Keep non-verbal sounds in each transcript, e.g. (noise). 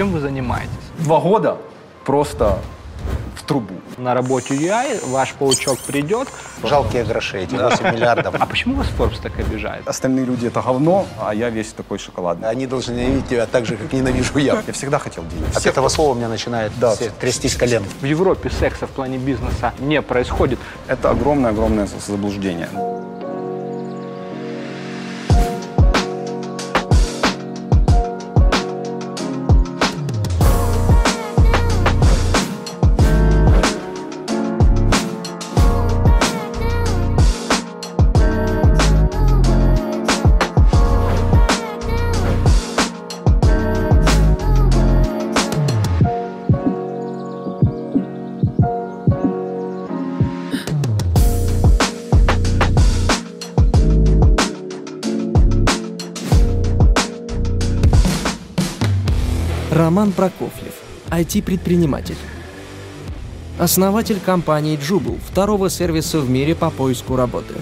Чем вы занимаетесь? Два года просто в трубу. На работе UI ваш паучок придет. Жалкие гроши, эти 8 (laughs) миллиардов. А почему вас Forbes так обижает? Остальные люди это говно, а я весь такой шоколадный. Они должны ненавидеть тебя так же, как ненавижу я. Я всегда хотел денег. От этого слова у меня начинает Да. трястись колен. В Европе секса в плане бизнеса не происходит. Это огромное-огромное заблуждение. Роман Прокофьев, IT-предприниматель. Основатель компании Jubal, второго сервиса в мире по поиску работы.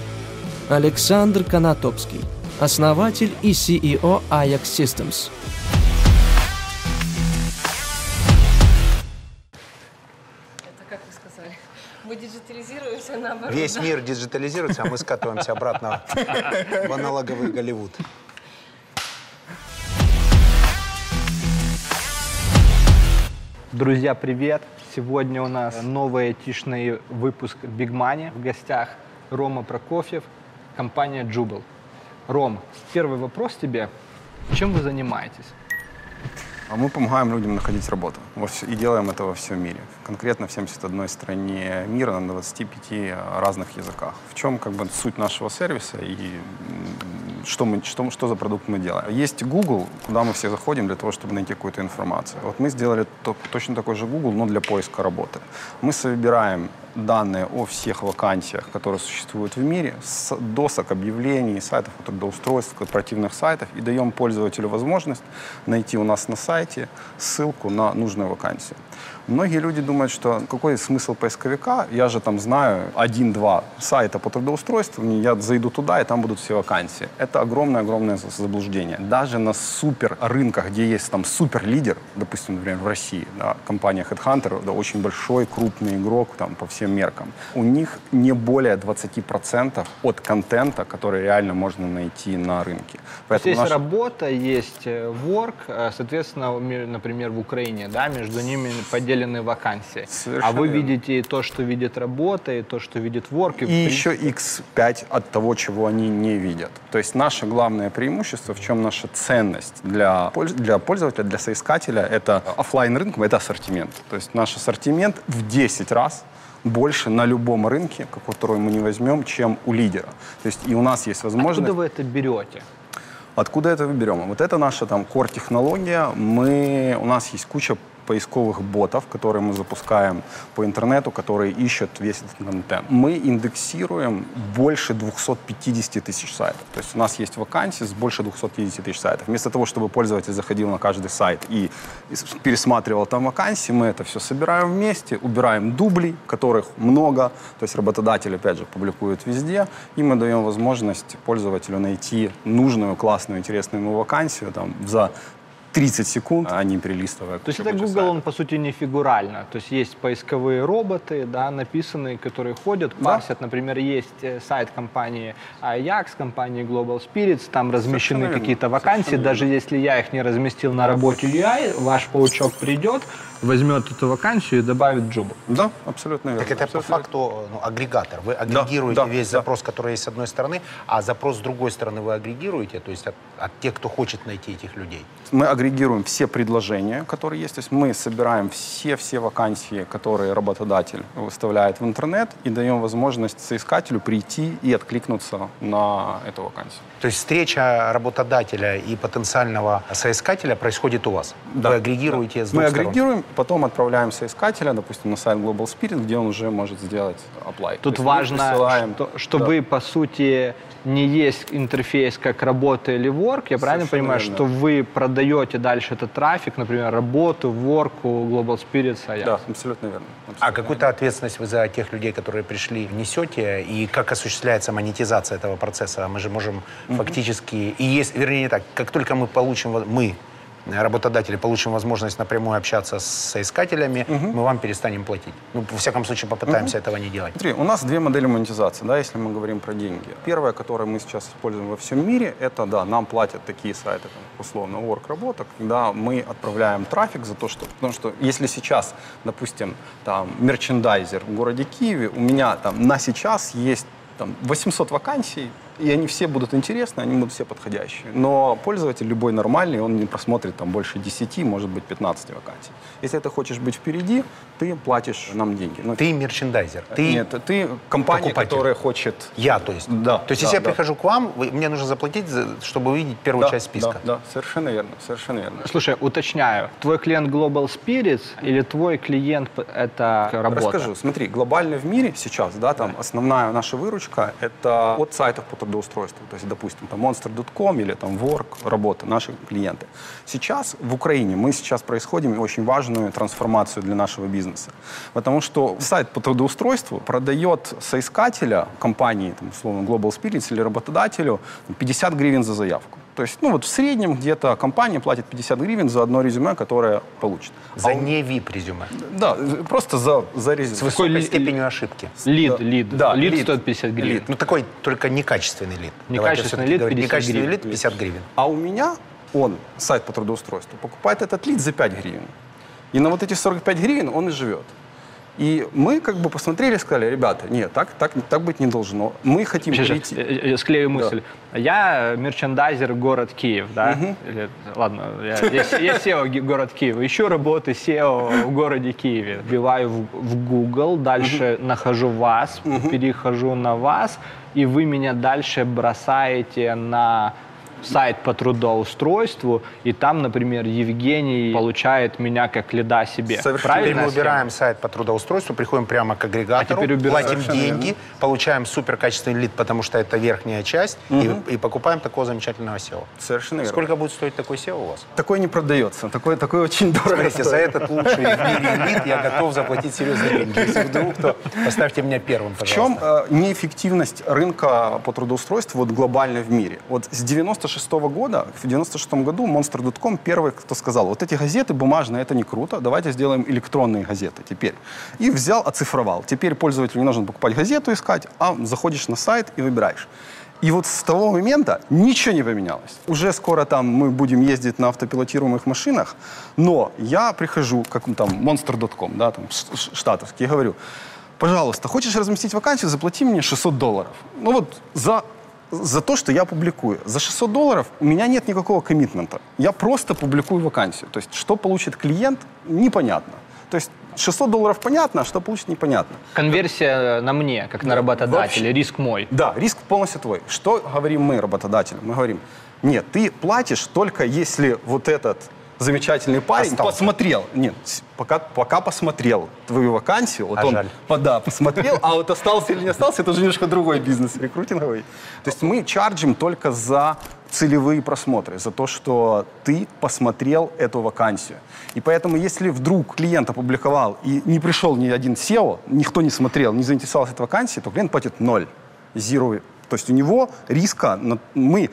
Александр Конотопский, основатель и CEO Ajax Systems. Это как вы сказали? Мы диджитализируемся наоборот. Весь да? мир диджитализируется, а мы скатываемся обратно в аналоговый Голливуд. Друзья, привет! Сегодня у нас новый айтишный выпуск Big Money. В гостях Рома Прокофьев, компания Jubal. Ром, первый вопрос тебе. Чем вы занимаетесь? А мы помогаем людям находить работу. И делаем это во всем мире. Конкретно в 71 стране мира на 25 разных языках. В чем как бы суть нашего сервиса и что, мы, что, что за продукт мы делаем? Есть Google, куда мы все заходим для того, чтобы найти какую-то информацию. Вот мы сделали то- точно такой же Google, но для поиска работы. Мы собираем данные о всех вакансиях, которые существуют в мире, с досок, объявлений, сайтов трудоустройств, корпоративных сайтов, и даем пользователю возможность найти у нас на сайте ссылку на нужную вакансию. Многие люди думают, что какой смысл поисковика, я же там знаю один-два сайта по трудоустройству, я зайду туда, и там будут все вакансии. Это огромное-огромное за- заблуждение. Даже на супер рынках, где есть там супер лидер, допустим, например, в России, да, компания Headhunter, да, очень большой, крупный игрок там, по всем меркам, у них не более 20% от контента, который реально можно найти на рынке. То есть наша- работа, есть э, work, э, соответственно, например, в Украине, да, между ними поделены вакансии. Совершенно а вы верно. видите и то, что видит работа, и то, что видит work. И принципе, еще x5 от того, чего они не видят. То есть наше главное преимущество, в чем наша ценность для, для пользователя, для соискателя, это оффлайн рынком, это ассортимент. То есть наш ассортимент в 10 раз больше на любом рынке, который мы не возьмем, чем у лидера. То есть и у нас есть возможность... Откуда вы это берете? Откуда это берем? Вот это наша там core-технология. Мы, у нас есть куча поисковых ботов, которые мы запускаем по интернету, которые ищут весь этот контент. Мы индексируем больше 250 тысяч сайтов. То есть у нас есть вакансии с больше 250 тысяч сайтов. Вместо того, чтобы пользователь заходил на каждый сайт и пересматривал там вакансии, мы это все собираем вместе, убираем дубли, которых много. То есть работодатель, опять же, публикует везде, и мы даем возможность пользователю найти нужную, классную, интересную ему вакансию там, за 30 секунд, а не перелистывая. То есть это Google, сайтов. он по сути не фигурально. То есть есть поисковые роботы, да, написанные, которые ходят, парсят. Например, есть э, сайт компании Ajax, компании Global Spirits, там размещены верно, какие-то вакансии. совершенно Даже если я их не разместил на работе UI, ваш паучок придет, возьмет эту вакансию и добавит джубу. Да, абсолютно верно. Так это по Абсолютно верно. факту ну, агрегатор. Вы агрегируете да, весь да. запрос, который есть с одной стороны, а запрос с другой стороны вы агрегируете, то есть от, от тех, кто хочет найти этих людей. Мы агрегируем все предложения, которые есть. То есть мы собираем все-все вакансии, которые работодатель выставляет в интернет, и даем возможность соискателю прийти и откликнуться на эту вакансию. То есть встреча работодателя и потенциального соискателя происходит у вас. Да, Вы агрегируете с Мы двух сторон. агрегируем, потом отправляем соискателя, допустим, на сайт Global Spirit, где он уже может сделать apply. То Тут мы важно, присылаем- что, что Да. вы, по сути, не есть интерфейс как работа или work. Я правильно Совершенно понимаю, верно. что вы продаете дальше этот трафик, например, работу, work, Global Spirits, Ajax? Да, абсолютно верно. А абсолютно какую-то ответственность вы за тех людей, которые пришли, несете? И как осуществляется монетизация этого процесса? Мы же можем фактически... И есть, вернее, не так, как только мы получим, мы работодатели получим возможность напрямую общаться с соискателями, мы вам перестанем платить. Ну, во всяком случае, попытаемся этого не делать. Смотри, у нас две модели монетизации, да, если мы говорим про деньги. Первая, которую мы сейчас используем во всем мире, это, да, нам платят такие сайты, там, условно, work работа, когда мы отправляем трафик за то, что, потому что если сейчас, допустим, там, мерчендайзер в городе Киеве, у меня там на сейчас есть там 800 вакансий, и они все будут интересны, они будут все подходящие. Но пользователь любой нормальный, он не просмотрит там больше 10, может быть 15 вакансий. Если ты хочешь быть впереди, ты платишь нам деньги. Ну, Ты мерчендайзер. Ты Нет, ты компания, покупатель. которая хочет... Я, то есть. Да, То есть, да, если я да. прихожу к вам, вы- мне нужно заплатить, за- чтобы увидеть первую Да, часть списка. Да, да, совершенно верно, совершенно верно. Слушай, уточняю, твой клиент Global Spirits или твой клиент это работа? Расскажу. Смотри, глобально в мире сейчас, да, там основная наша выручка это от сайтов по трудоустройству. То есть, допустим, там monster.com или там Work, работа, наши клиенты. Сейчас в Украине мы сейчас происходим очень важную трансформацию для нашего бизнеса. Потому что сайт по трудоустройству продает соискателя компании, там, условно, Global Spirits или работодателю 50 гривен за заявку. То есть, ну вот в среднем где-то компания платит 50 гривен за одно резюме, которое получит. За А не VIP резюме. Да, просто за, за резюме. С высокой ли- степенью ошибки. Лид, Да. лид. Да, лид лид. стоит 50 гривен. Лид. Ну, такой только некачественный лид. Некачественный лид говорить. 50 Некачественный гривен. лид 50 гривен. А у меня он, сайт по трудоустройству, покупает этот лид за 5 гривен. И на вот эти 45 гривен он и живет. И мы как бы посмотрели и сказали, ребята, нет, так, так, так быть не должно. Мы хотим Сейчас, перейти. склею мысль. Я мерчендайзер город Киев, да? Или, ладно, я, я, я SEO город Киев. Ищу работы SEO в городе Киеве. Вбиваю в, в Google, дальше нахожу вас, перехожу на вас, и вы меня дальше бросаете на сайт по трудоустройству, и там, например, Евгений получает меня как лида себе. Совершенно Правильно? Теперь мы убираем сайт по трудоустройству, приходим прямо к агрегатору, А платим деньги, получаем суперкачественный лид, потому что это верхняя часть, и, и покупаем такого замечательного SEO. Совершенно верно. Сколько будет стоить такой SEO у вас? Такой не продается. Такой, такой очень дорого. Смотрите, за этот лучший в мире лид я готов заплатить серьезные деньги. Если вдруг, то поставьте меня первым, В чем пожалуйста. э, неэффективность рынка по трудоустройству вот глобально в мире? Вот с 96 года, в 96 году Monster.com первый, кто сказал, вот эти газеты бумажные, это не круто, давайте сделаем электронные газеты теперь. И взял, оцифровал. Теперь пользователю не нужно покупать газету искать, а заходишь на сайт и выбираешь. И вот с того момента ничего не поменялось. Уже скоро там мы будем ездить на автопилотируемых машинах, но я прихожу, как там, monster.com, да, там, штатовский, говорю, пожалуйста, хочешь разместить вакансию, заплати мне 600 долларов. Ну вот за, за то, что я публикую. За 600 долларов у меня нет никакого коммитмента. Я просто публикую вакансию. То есть что получит клиент, непонятно. То есть 600 долларов понятно, а что получит, непонятно. Конверсия на мне, как на работодателя, вообще. риск мой. Да, риск полностью твой. Что говорим мы, работодателям? Мы говорим, нет, ты платишь только если вот этот замечательный парень Остался. посмотрел. Нет, пока, пока посмотрел твою вакансию, вот А он жаль. по- да, посмотрел, а вот остался или не остался, это уже немножко другой бизнес, рекрутинговый. То есть мы чарджим только за целевые просмотры, за то, что ты посмотрел эту вакансию. И поэтому, если вдруг клиент опубликовал и не пришел ни один SEO, никто не смотрел, не заинтересовался этой вакансией, то клиент платит ноль. Zero. То есть у него риска, мы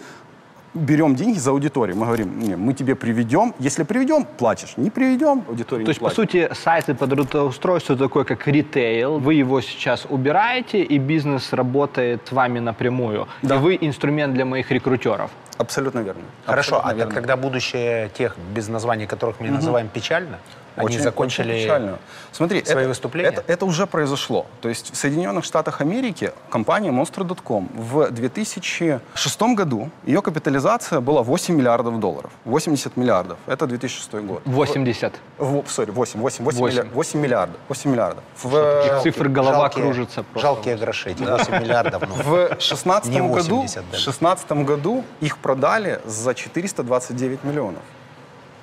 берем деньги за аудиторию. Мы говорим, не, мы тебе приведем, если приведем, платишь. Не приведем, аудитория То не есть, по платит. сути, сайты по трудоустройству такой, как ритейл, вы его сейчас убираете, и бизнес работает с вами напрямую. Да. И вы инструмент для моих рекрутеров. Абсолютно верно. Хорошо, Абсолютно а так верно. когда будущее тех, без названий которых мы называем печально, они Очень- закончили... очень печально. Смотри, свои это, выступления? Это, это уже произошло. То есть в Соединенных Штатах Америки компания Monster.com в 2006 году ее капитализация была 8 миллиардов долларов. 80 миллиардов. Это 2006 год. 80. В, сори, 8, 8, 8, Восемь. миллиардов. 8 миллиардов. 8 миллиардов. В, Жалкие- Цифры голова жалкие- кружится просто. Жалкие гроши, эти 8 миллиардов. ну. в 16 Не году, 80 в даже. 16 году их продали за 429 миллионов.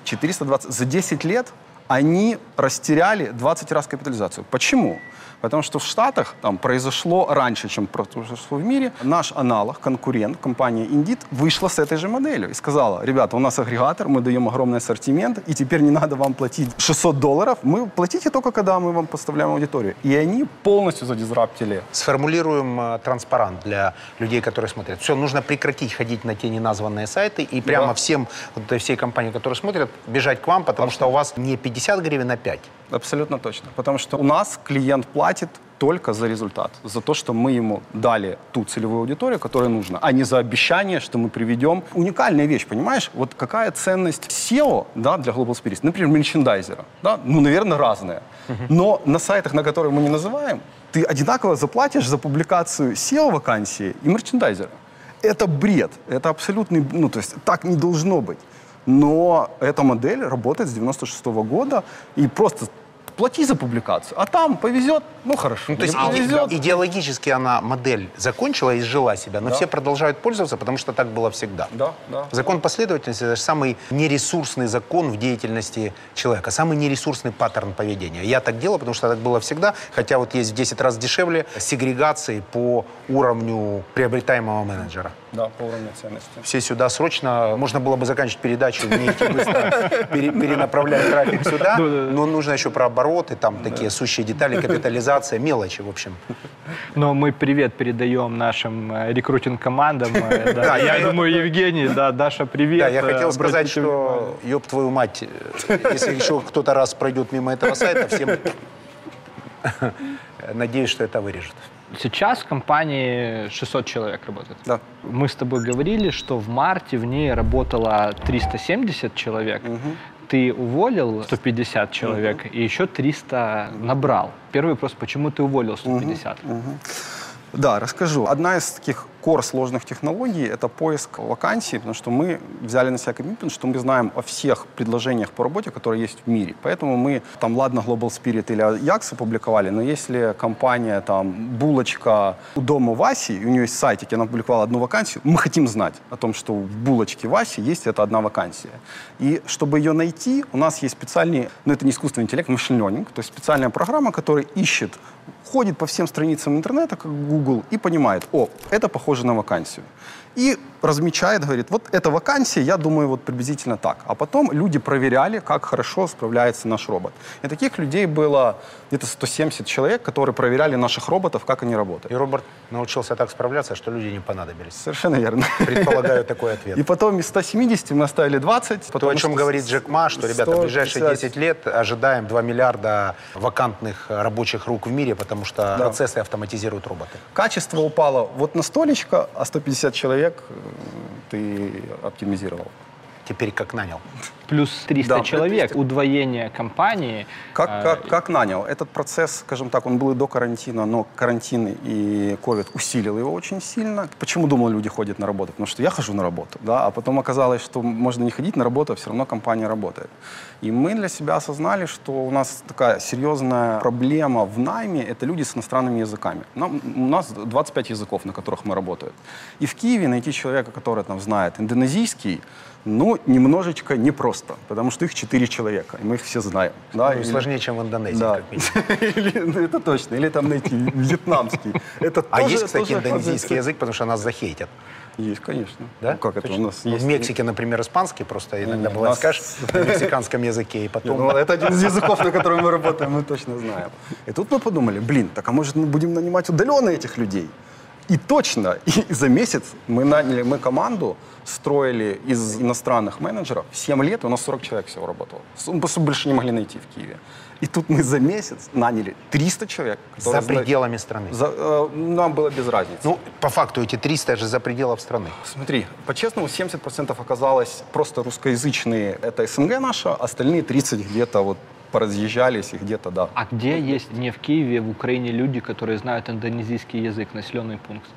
420 за 10 лет они растеряли 20 раз капитализацию. Почему? Потому что в Штатах там произошло раньше, чем произошло в мире. Наш аналог, конкурент, компания Indeed, вышла с этой же моделью и сказала, ребята, у нас агрегатор, мы даем огромный ассортимент, и теперь не надо вам платить 600 долларов, мы платите только, когда мы вам поставляем аудиторию. И они полностью задизраптили. Сформулируем э, транспарант для людей, которые смотрят. Все, нужно прекратить ходить на те неназванные сайты и прямо Да. всем, вот этой всей компании, которые смотрят, бежать к вам, потому что у вас не 50 гривен, а 5. Абсолютно точно. Потому что у нас клиент платит только за результат, за то, что мы ему дали ту целевую аудиторию, которая нужна, а не за обещание, что мы приведем. Уникальная вещь, понимаешь? Вот какая ценность SEO да, для Global Spirits, например, мерчендайзера, да? ну, наверное, разная. Но на сайтах, на которые мы не называем, ты одинаково заплатишь за публикацию SEO-вакансии и мерчендайзера. Это бред, это абсолютный, ну, то есть так не должно быть. Но эта модель работает с 96 года, и просто плати за публикацию, а там повезет, ну хорошо, Ну, то есть повезет. идеологически она модель закончила и изжила себя, но Да. все продолжают пользоваться, потому что так было всегда. Да, да. Закон последовательности – это же самый нересурсный закон в деятельности человека, самый нересурсный паттерн поведения. Я так делал, потому что так было всегда, хотя вот есть в 10 раз дешевле сегрегации по уровню приобретаемого менеджера. Да, по уровню ценности. Все сюда срочно, можно было бы заканчивать передачу, не идти быстро, пере- перенаправлять трафик сюда, но нужно еще про обороты, там такие сущие детали, капитализация, мелочи, в общем. Но мы привет передаем нашим э, рекрутинг-командам. (laughs) э, Да, я думаю, (laughs) Евгений, да, Даша, привет. Да, я э, хотел сказать, обратите внимание. что, ёб твою мать, э, если еще кто-то раз пройдет мимо этого сайта, всем... (laughs) Надеюсь, что это вырежет. Сейчас в компании 600 человек работает. Да. Мы с тобой говорили, что в марте в ней работало 370 человек. Ты уволил 150 человек и еще 300 набрал. Первый вопрос, почему ты уволил 150? Да, расскажу. Одна из таких кор сложных технологий – это поиск вакансий, потому что мы взяли на себя коммитмент, что мы знаем о всех предложениях по работе, которые есть в мире. Поэтому мы там, ладно, Global Spirit или Ajax опубликовали, но если компания там булочка у дома Васи, у нее есть сайтик, она опубликовала одну вакансию, мы хотим знать о том, что в булочке Васи есть эта одна вакансия. И чтобы ее найти, у нас есть специальный, ну это не искусственный интеллект, machine learning, то есть специальная программа, которая ищет ходит по всем страницам интернета, как Google, и понимает, о, это похоже на вакансию. И размечает, говорит, вот эта вакансия, я думаю, вот приблизительно так. А потом люди проверяли, как хорошо справляется наш робот. И таких людей было где-то 170 человек, которые проверяли наших роботов, как они работают. И Роберт научился так справляться, что люди не понадобились. Совершенно верно. Предполагаю такой (laughs) ответ. И потом из 170 мы оставили 20. То, о чем говорит Джек Ма, что, ребята, в ближайшие 150 10 лет ожидаем 2 миллиарда вакантных рабочих рук в мире, потому что процессы автоматизируют роботы. Качество упало вот на столечко, а 150 человек ты оптимизировал. Теперь как нанял. (laughs) Плюс 300 Да, человек, 300. удвоение компании. Как, э, как, как нанял? Этот процесс, скажем так, он был и до карантина, но карантин и ковид усилил его очень сильно. Почему, думал, люди ходят на работу? Потому что я хожу на работу, да, а потом оказалось, что можно не ходить на работу, а все равно компания работает. И мы для себя осознали, что у нас такая серьезная проблема в найме – это люди с иностранными языками. Нам, у нас 25 языков, на которых мы работаем. И в Киеве найти человека, который там знает индонезийский, ну, немножечко непросто, потому что их 4 человека, и мы их все знаем. Да, Ну, или- Сложнее, чем в Индонезии, да. как минимум. (laughs) Или- ну, это точно. Или там найти вьетнамский. Это А есть, кстати, индонезийский язык, потому что нас захейтят. Есть, конечно. Да? Ну, как это Точно? у нас Ну, есть? В Мексике, например, испанский просто иногда бывает нас- скажешь (laughs) на мексиканском языке, и потом... Ну, это один из (laughs) языков, на котором мы работаем, мы точно знаем. И тут мы подумали, блин, так а может мы будем нанимать удаленно этих людей? И точно, (laughs) и за месяц мы наняли, мы команду строили из иностранных менеджеров. 7 лет, у нас 40 человек всего работало. Мы просто больше не могли найти в Киеве. И тут мы за месяц наняли 300 человек. За пределами страны. За- э, нам было без разницы. Ну, по факту, эти 300 же за пределов страны. Смотри, по-честному, 70% оказалось просто русскоязычные, это СНГ наша, остальные 30 где-то вот поразъезжались и где-то, да. А где есть не в Киеве, в Украине люди, которые знают индонезийский язык, населенный пункт?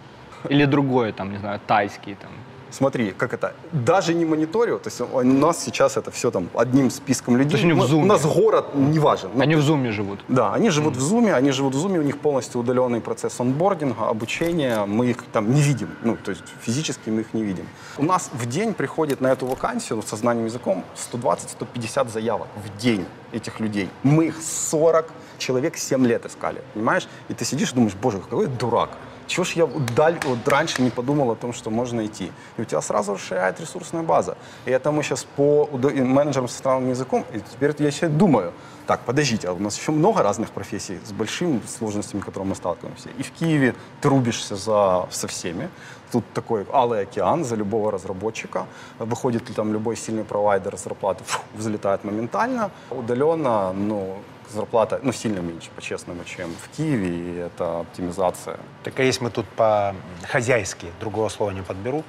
Или другое, там, не знаю, тайский там? Смотри, как это, даже не мониторю, то есть у нас сейчас это все там одним списком людей. есть они в Мы- Zoom? У нас город не важен. Ну, Они в зуме живут. Да, они живут в Zoom, они живут в Zoom, у них полностью удаленный процесс онбординга, обучения, мы их там не видим, ну, то есть физически мы их не видим. У нас в день приходит на эту вакансию со знанием языком 120-150 заявок в день этих людей. Мы их 40 человек 7 лет искали, понимаешь? И ты сидишь и думаешь, боже, какой я дурак. Чего ж я даль- вот раньше не подумал о том, что можно идти? И у тебя сразу расширяет ресурсная база. И это мы сейчас по менеджерам с иностранным языком, и теперь я еще думаю, так, подождите, а у нас еще много разных профессий с большими сложностями, с которыми мы сталкиваемся. И в Киеве ты рубишься за, со всеми. Тут такой алый океан за любого разработчика. Выходит ли там любой сильный провайдер, зарплата фу, взлетает моментально. Удаленно, ну, зарплата, ну, сильно меньше, по-честному, чем в Киеве, и это оптимизация. Так а если мы тут по-хозяйски, другого слова не подберу,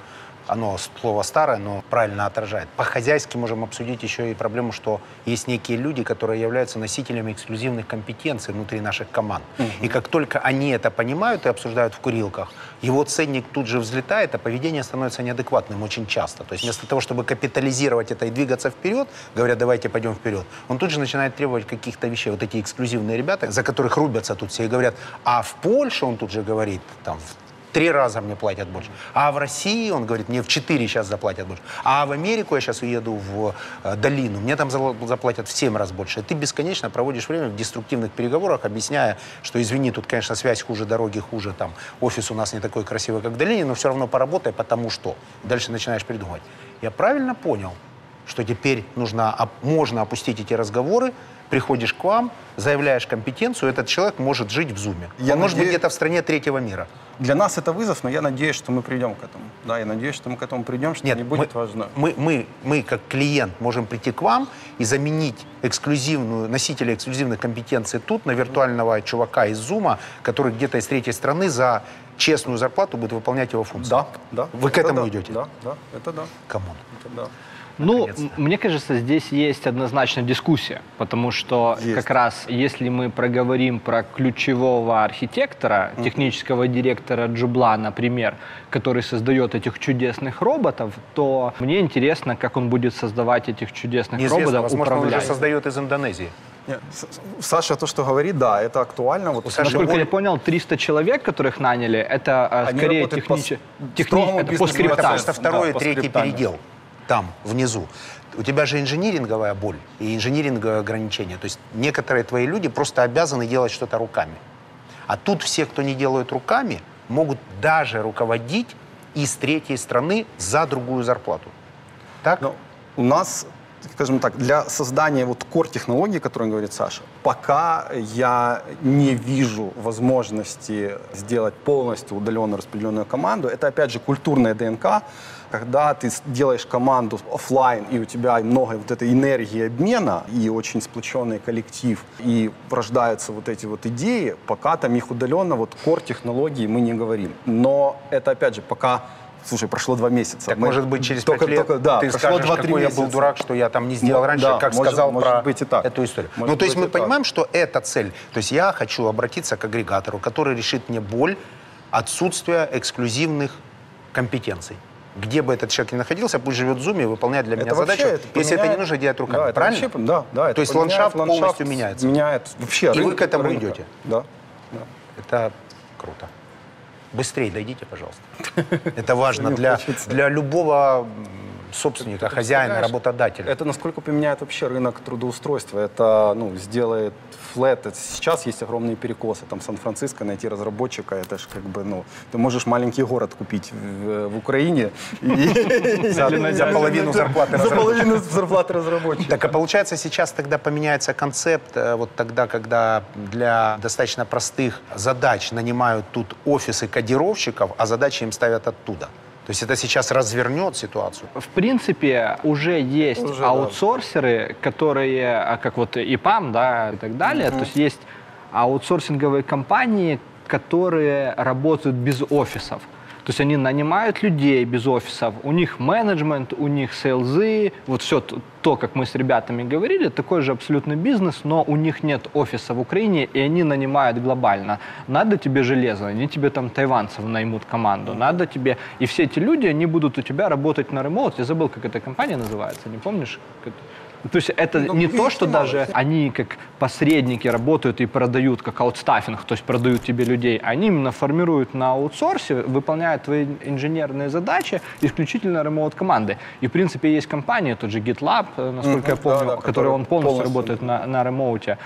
оно слово старое, но правильно отражает. По-хозяйски можем обсудить еще и проблему, что есть некие люди, которые являются носителями эксклюзивных компетенций внутри наших команд. И как только они это понимают и обсуждают в курилках, его ценник тут же взлетает, а поведение становится неадекватным очень часто. То есть вместо того, чтобы капитализировать это и двигаться вперед, говоря, давайте пойдем вперед, он тут же начинает требовать каких-то вещей. Вот эти эксклюзивные ребята, за которых рубятся тут все и говорят, а в Польше, он тут же говорит, там, в три раза мне платят больше. А в России, он говорит, мне в четыре сейчас заплатят больше. А в Америку я сейчас уеду в э, долину, мне там заплатят в семь раз больше. И ты бесконечно проводишь время в деструктивных переговорах, объясняя, что, извини, тут, конечно, связь хуже, дороги хуже, там, офис у нас не такой красивый, как в долине, но все равно поработай, потому что. Дальше начинаешь придумывать. Я правильно понял, что теперь нужно, можно опустить эти разговоры, приходишь к вам, заявляешь компетенцию, этот человек может жить в зуме. Я Он может быть где-то в стране третьего мира. Для нас это вызов, но я надеюсь, что мы придем к этому. Да, я надеюсь, что мы к этому придем, что не будет мы, важно. Мы, мы, мы, как клиент, можем прийти к вам и заменить эксклюзивную, носителя эксклюзивных компетенций тут на виртуального чувака из Зума, который где-то из третьей страны за честную зарплату будет выполнять его функции. Да, да. Вы к Это этому да, идете? Да, да, это да. Come on. Это да. Ну, мне кажется, здесь есть однозначно дискуссия, потому что Есть. как раз если мы проговорим про ключевого архитектора, технического директора Джубла, например, который создает этих чудесных роботов, то мне интересно, как он будет создавать этих чудесных Неизвестно, роботов, возможно, он уже управлять. создает из Индонезии. Нет, Саша то, что говорит, да, это актуально. Вот У Саши Насколько более- я понял, 300 человек, которых наняли, это э, Они скорее работают по технич... с- техни- строгому это по скриптам. Это просто второй Да, и третий передел. Там, внизу. У тебя же инжиниринговая боль и инжиниринговое ограничение. То есть некоторые твои люди просто обязаны делать что-то руками. А тут все, кто не делают руками, могут даже руководить из третьей страны за другую зарплату. Так? Но у нас, скажем так, для создания вот core технологий, о которой говорит Саша, пока я не вижу возможности сделать полностью удаленно распределенную команду. Это, опять же, культурная ДНК, когда ты делаешь команду оффлайн, и у тебя много вот этой энергии обмена, и очень сплоченный коллектив, и рождаются вот эти вот идеи, пока там их удаленно, вот core технологии мы не говорим. Но это, опять же, пока Слушай, прошло два месяца. Так, Мы может быть, через только- лет только- да, ты прошло скажешь, два-три какой я был месяца. дурак, что я там не сделал раньше, да, как может- сказал может про быть и так. эту историю. Может ну, то есть мы и так. понимаем, что это цель. То есть я хочу обратиться к агрегатору, который решит мне боль отсутствия эксклюзивных компетенций. Где бы этот человек ни находился, пусть живет в зуме и выполняет для меня Это вообще задачу, это если это не поменяет- нужно делать руками. Да, Правильно? вообще- да, да. То есть поменяет ландшафт полностью меняется. Меняет вообще И вы к этому рынка. идете? Да. да. Это круто. Быстрее дойдите, пожалуйста. Это важно для, для любого собственника, хозяина, представляешь, работодателя. Это насколько поменяет вообще рынок трудоустройства. Это ну, сделает флет. Это сейчас есть огромные перекосы. Там Сан-Франциско найти разработчика, это ж как бы, ну, ты можешь маленький город купить в, в Украине и- (laughs) За, половину зарплаты За разработчика. половину зарплаты разработчика. Так, а получается, сейчас тогда поменяется концепт, э, вот тогда, когда для достаточно простых задач нанимают тут офисы кодировщиков, а задачи им ставят оттуда. То есть это сейчас развернет ситуацию. В принципе, уже есть Уже, да. аутсорсеры, которые, а, как вот ИПАМ, да, и так далее. То есть есть аутсорсинговые компании, которые работают без офисов. То есть они нанимают людей без офисов, у них менеджмент, у них сейлзы, вот все то, как мы с ребятами говорили, такой же абсолютно бизнес, но у них нет офиса в Украине, и они нанимают глобально. Надо тебе железо, они тебе там тайванцев наймут команду, надо тебе... И все эти люди, они будут у тебя работать на ремоут. Я забыл, как эта компания называется, не помнишь? То есть это Ну, не то, что даже они как посредники работают и продают, как аутстаффинг, то есть продают тебе людей. Они именно формируют на аутсорсе, выполняют твои инженерные задачи исключительно ремоут команды. И в принципе есть компания, тот же GitLab, э, насколько я Мгм, помню, да-да, который который он полностью, полностью, работает на, на ремоуте.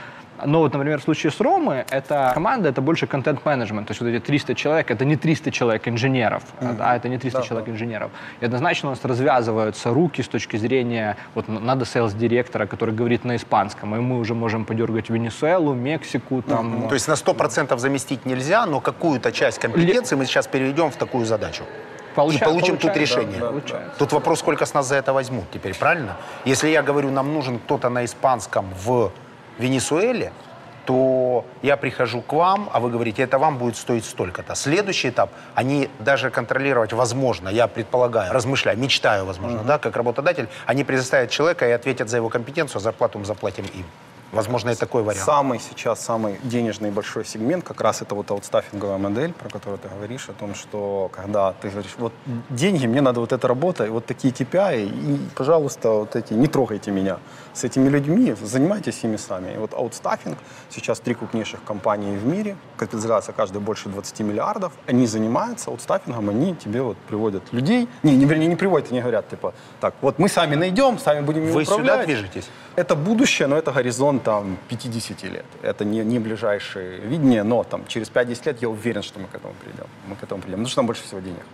Но вот, например, в случае с Ромы, эта команда, это больше контент-менеджмент. То есть вот эти 300 человек, это не 300 человек инженеров, а, да, это не 300 Да, человек инженеров. И однозначно у нас развязываются руки с точки зрения, вот надо сейлс-директора, который говорит на испанском, и мы уже можем подергать Венесуэлу, Мексику, там, То есть на 100% заместить нельзя, но какую-то часть компетенции мы сейчас переведем в такую задачу. Получа- и получим тут получается, решение. да, получается. Тут вопрос, сколько с нас за это возьмут теперь, правильно? Если я говорю, нам нужен кто-то на испанском в Венесуэле, то я прихожу к вам, а вы говорите, это вам будет стоить столько-то. Следующий этап, они даже контролировать, возможно, я предполагаю, размышляю, мечтаю, возможно, да, как работодатель, они предоставят человека и ответят за его компетенцию, а зарплату мы заплатим им. Возможно, и такой вариант. Самый сейчас, самый денежный большой сегмент, как раз это вот аутстаффинговая модель, про которую ты говоришь, о том, что когда ты говоришь, вот деньги, мне надо вот эта работа, и вот такие KPI, и, пожалуйста, вот эти, не трогайте меня с этими людьми, занимайтесь ими сами. И вот аутстаффинг, сейчас три крупнейших компании в мире, капитализация каждой больше 20 миллиардов, они занимаются аутстаффингом, они тебе вот приводят людей, не, не, вернее, не приводят, они говорят, типа, так, вот мы сами найдем, сами будем Вы сюда управлять. движетесь? Это будущее, но это горизонт там 50 лет. Это не, не ближайшее видение, но там через 5-10 лет я уверен, что мы к этому придем. Мы к этому придем, потому что там больше всего денег.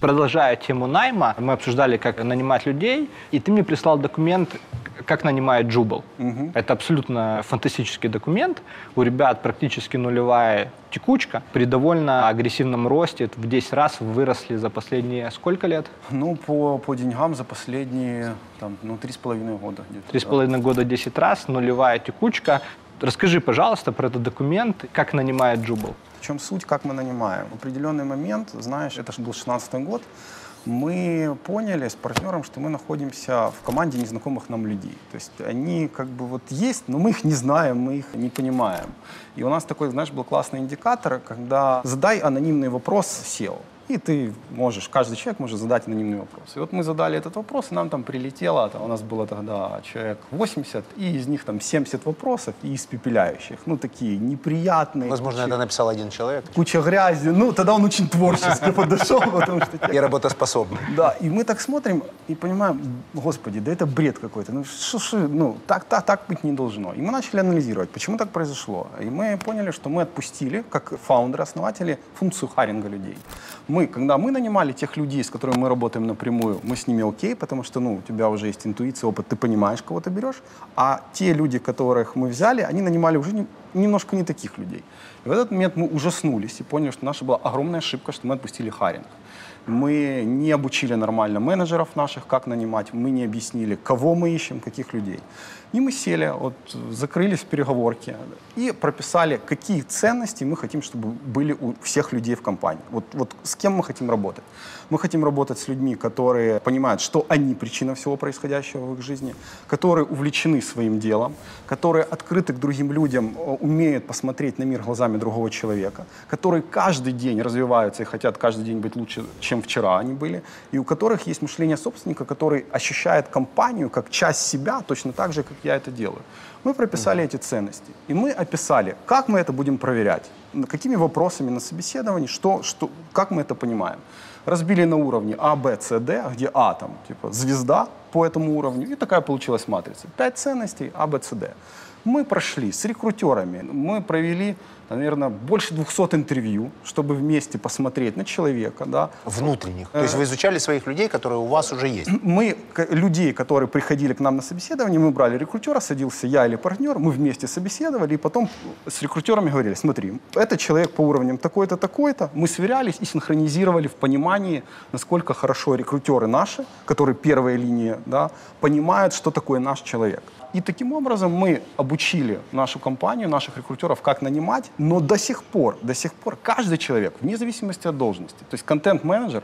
Продолжая тему найма, мы обсуждали, как нанимать людей, и ты мне прислал документ, как нанимает Джубл. Это абсолютно фантастический документ. У ребят практически нулевая текучка. При довольно агрессивном росте в 10 раз выросли за последние сколько лет? Ну, по, по деньгам за последние там, ну, 3,5 года. Три с половиной года 10 раз, нулевая текучка. Расскажи, пожалуйста, про этот документ, как нанимает Джубл. В чем суть, как мы нанимаем? В определенный момент, знаешь, это же был 16 год, мы поняли с партнером, что мы находимся в команде незнакомых нам людей. То есть они как бы вот есть, но мы их не знаем, мы их не понимаем. И у нас такой, знаешь, был классный индикатор, когда задай анонимный вопрос SEO. И ты можешь, каждый человек может задать анонимный вопрос. И вот мы задали этот вопрос, и нам там прилетело, там, у нас было тогда человек 80, и из них там 70 вопросов и испепеляющих. Ну, такие неприятные. Возможно, куча- это написал один человек. куча грази. Ну, тогда он очень творчески (laughs) подошел, потому что И работоспособный. да, и мы так смотрим и понимаем, господи, да это бред какой-то. Ну, что, что, ну так, так, так быть не должно. И мы начали анализировать, почему так произошло. И мы поняли, что мы отпустили, как фаундеры, основатели, функцию харинга людей. Мы, когда мы нанимали тех людей, с которыми мы работаем напрямую, мы с ними окей, потому что ну, у тебя уже есть интуиция, опыт, ты понимаешь, кого ты берешь. А те люди, которых мы взяли, они нанимали уже не- немножко не таких людей. И в этот момент мы ужаснулись и поняли, что наша была огромная ошибка, что мы отпустили харинг. Мы не обучили нормально менеджеров наших, как нанимать, мы не объяснили, кого мы ищем, каких людей. И мы сели, вот, закрылись в переговорке и прописали, какие ценности мы хотим, чтобы были у всех людей в компании. Вот, вот с кем мы хотим работать. Мы хотим работать с людьми, которые понимают, что они причина всего происходящего в их жизни, которые увлечены своим делом, которые открыты к другим людям, э, умеют посмотреть на мир глазами другого человека, которые каждый день развиваются и хотят каждый день быть лучше, чем вчера они были, и у которых есть мышление собственника, который ощущает компанию как часть себя точно так же, как я это делаю. Мы прописали эти ценности, и мы описали, как мы это будем проверять, какими вопросами на собеседовании, что, что, как мы это понимаем. Разбили на уровне А, Б, С, Д, где А там, типа, звезда по этому уровню, и такая получилась матрица. Пять ценностей А, Б, С, Д. Мы прошли с рекрутерами, мы провели, наверное, больше 200 интервью, чтобы вместе посмотреть на человека, да, Внутренних. То есть вы изучали своих людей, которые у вас уже есть. мы, людей, которые приходили к нам на собеседование, мы брали рекрутера, садился я или партнер, мы вместе собеседовали, и потом с рекрутерами говорили, смотри, это человек по уровням такой-то, такой-то, мы сверялись и синхронизировали в понимании, насколько хорошо рекрутеры наши, которые первая да, понимают, что такое наш человек. И таким образом мы обучили нашу компанию, наших рекрутеров, как нанимать, но до сих пор, до сих пор каждый человек, вне зависимости от должности, то есть контент-менеджер,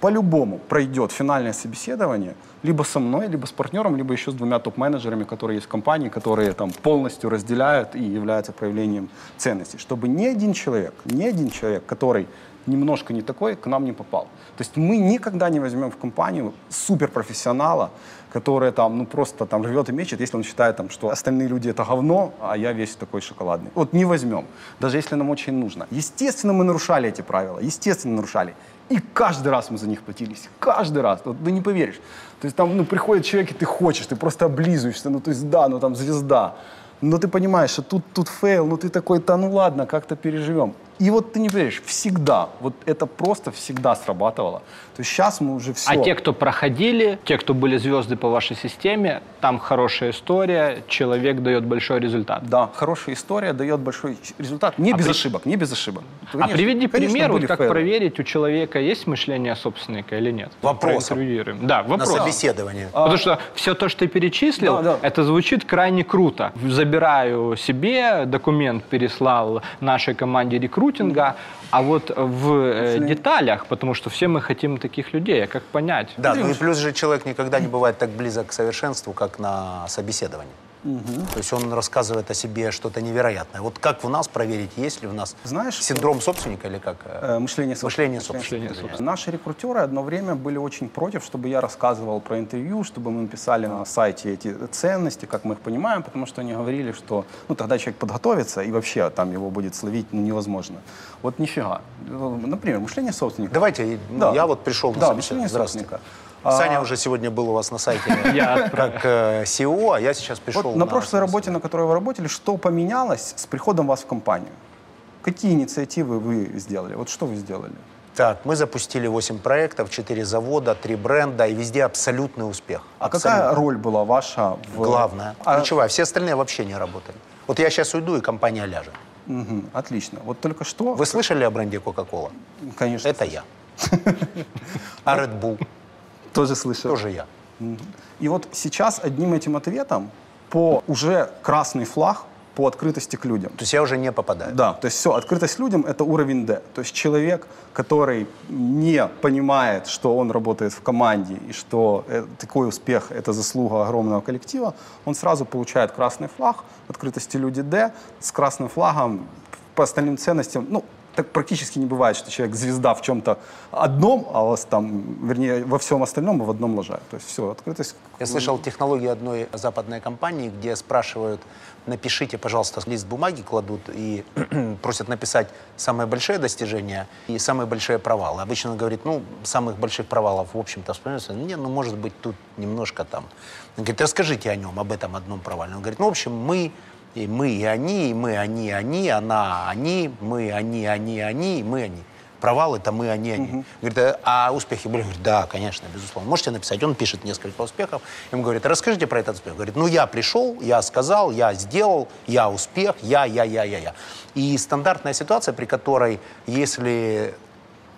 по-любому пройдет финальное собеседование либо со мной, либо с партнером, либо еще с двумя топ-менеджерами, которые есть в компании, которые там полностью разделяют и являются проявлением ценностей. Чтобы ни один человек, ни один человек, который немножко не такой, к нам не попал. То есть мы никогда не возьмем в компанию суперпрофессионала, который там, ну, просто там рвет и мечет, если он считает, там, что остальные люди это говно, а я весь такой шоколадный. Вот не возьмем, даже если нам очень нужно. Естественно, мы нарушали эти правила, естественно, нарушали. И каждый раз мы за них платились. Каждый раз. Вот, ты не поверишь. То есть там ну, приходит человек, и ты хочешь, ты просто облизываешься. Ну, то есть да, ну там звезда. Но ты понимаешь, что тут, тут fail, ну ты такой, да ну ладно, как-то переживем. И вот ты не поверишь, всегда, вот это просто всегда срабатывало. То есть сейчас мы уже все... А те, кто проходили, те, кто были звезды по вашей системе, там хорошая история, человек дает большой результат. Да, хорошая история дает большой результат. Не А без при- ошибок, не без ошибок. а Конечно, приведи конечно, пример, вот как фейлы. проверить, у человека есть мышление собственника или нет. Проинтервьюируем. Да, На вопрос. собеседовании. Потому что все то, что ты перечислил, Да, да. это звучит крайне круто. Забираю себе, документ переслал нашей команде рекрутинга, а вот в э, деталях, потому что все мы хотим таких людей, а как понять? Да, ну и плюс же человек никогда не бывает так близок к совершенству, как на собеседовании. То есть он рассказывает о себе что-то невероятное. Вот как в нас проверить, есть ли у нас Знаешь, синдром собственника или как? Э, Мышление собственника. Мышление собственника. Мышление извиняюсь. Наши рекрутеры одно время были очень против, чтобы я рассказывал про интервью, чтобы мы написали на сайте эти ценности, как мы их понимаем, потому что они говорили, что ну, тогда человек подготовится, и вообще там его будет словить ну, невозможно. Вот нифига. Например, мышление собственника. Давайте, Да. я вот пришел на Да, мышление собственника. Саня А, уже сегодня был у вас на сайте (laughs) как э, SEO, а я сейчас пришел Вот на прошлой работе, на которой вы работали, что поменялось с приходом вас в компанию? Какие инициативы вы сделали? Вот что вы сделали? Так, мы запустили 8 проектов, 4 завода, 3 бренда, и везде абсолютный успех. А какая Абсолютно. роль была ваша в... Главная, А- ключевая. Все остальные вообще не работали. Вот я сейчас уйду, и компания ляжет. Мгм, отлично. Вот только что... Вы слышали о бренде Coca-Cola? Конечно. Это я. А Red Bull Тоже слышал. тоже я. И вот сейчас одним этим ответом по уже красный флаг по открытости к людям. То есть я уже не попадаю. Да, то есть все, открытость людям – это уровень D. То есть человек, который не понимает, что он работает в команде и что э, такой успех – это заслуга огромного коллектива, он сразу получает красный флаг, открытости люди D, с красным флагом по остальным ценностям, ну, так практически не бывает, что человек звезда в чем-то одном, а у вас там, вернее, во всем остальном, а в одном лажает. То есть все, открытость. Я слышал технологию одной западной компании, где спрашивают, напишите, пожалуйста, лист бумаги кладут и (clears throat) просят написать самые большие достижения и самые большие провалы. Обычно он говорит, ну, самых больших провалов, в общем-то, вспоминается. Не, ну, может быть, тут немножко там. Он говорит, расскажите о нем, об этом одном провале. Он говорит, ну, в общем, мы, и мы, и они, и мы, они, они, она, они, мы, они, они, они, и мы, они. Провал это мы, они, они. Говорит, «А- а успехи были? Говорит, да, конечно, безусловно. Можете написать? Он пишет несколько успехов. Ему говорит, расскажите про этот успех. Говорит, ну я пришел, я сказал, я сделал, я успех, я, я, я, я, я. И стандартная ситуация, при которой, если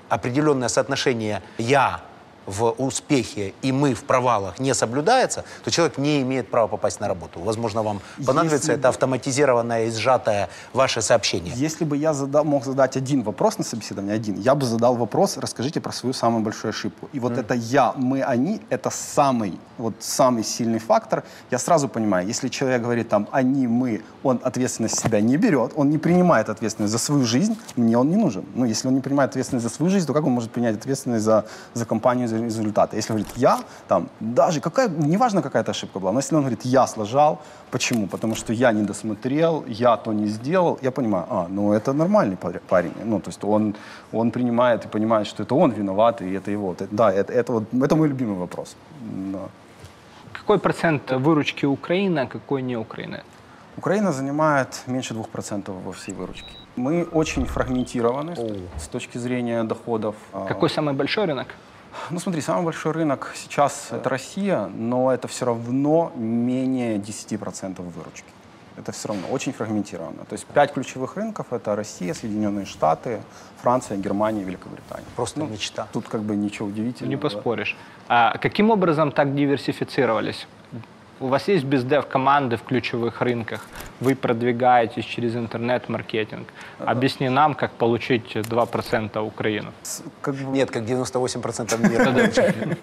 определенное соотношение «я» в успехе и мы в провалах не соблюдается, то человек не имеет права попасть на работу. Возможно, вам понадобится Если это бы- автоматизированное и сжатое ваше сообщение. Если бы я зада- мог задать один вопрос на собеседовании, один, я бы задал вопрос, расскажите про свою самую большую ошибку. И вот это я, мы, они, это самый, вот самый сильный фактор. Я сразу понимаю, если человек говорит там они, мы, он ответственность себя не берет, он не принимает ответственность за свою жизнь, мне он не нужен. Ну, если он не принимает ответственность за свою жизнь, то как он может принять ответственность за, за компанию, за результаты? Если он говорит я, там, даже какая, неважно какая-то ошибка была, но если он говорит я сложал, почему? Потому что я не досмотрел, я то не сделал, я понимаю, а, ну это нормальный парень, ну то есть он, он принимает и понимает, что это он виноват, и это его. Это- да, это, это, вот, это мой любимый вопрос. Да. Какой процент выручки Украины, а какой не Украины? Украина занимает меньше 2% во всей выручке. Мы очень фрагментированы с точки зрения доходов. А, Какой самый большой рынок? Ну смотри, самый большой рынок сейчас это Россия, но это все равно менее 10% выручки. Это все равно очень фрагментировано. То есть пять ключевых рынков — это Россия, Соединенные Штаты, Франция, Германия, Великобритания. Просто мечта. Тут как бы ничего удивительного. Не поспоришь. А каким образом так диверсифицировались? У вас есть бездев команды в ключевых рынках, вы продвигаетесь через интернет-маркетинг. Объясни нам, как получить 2% Украину. С- Как Нет, как 98% мира.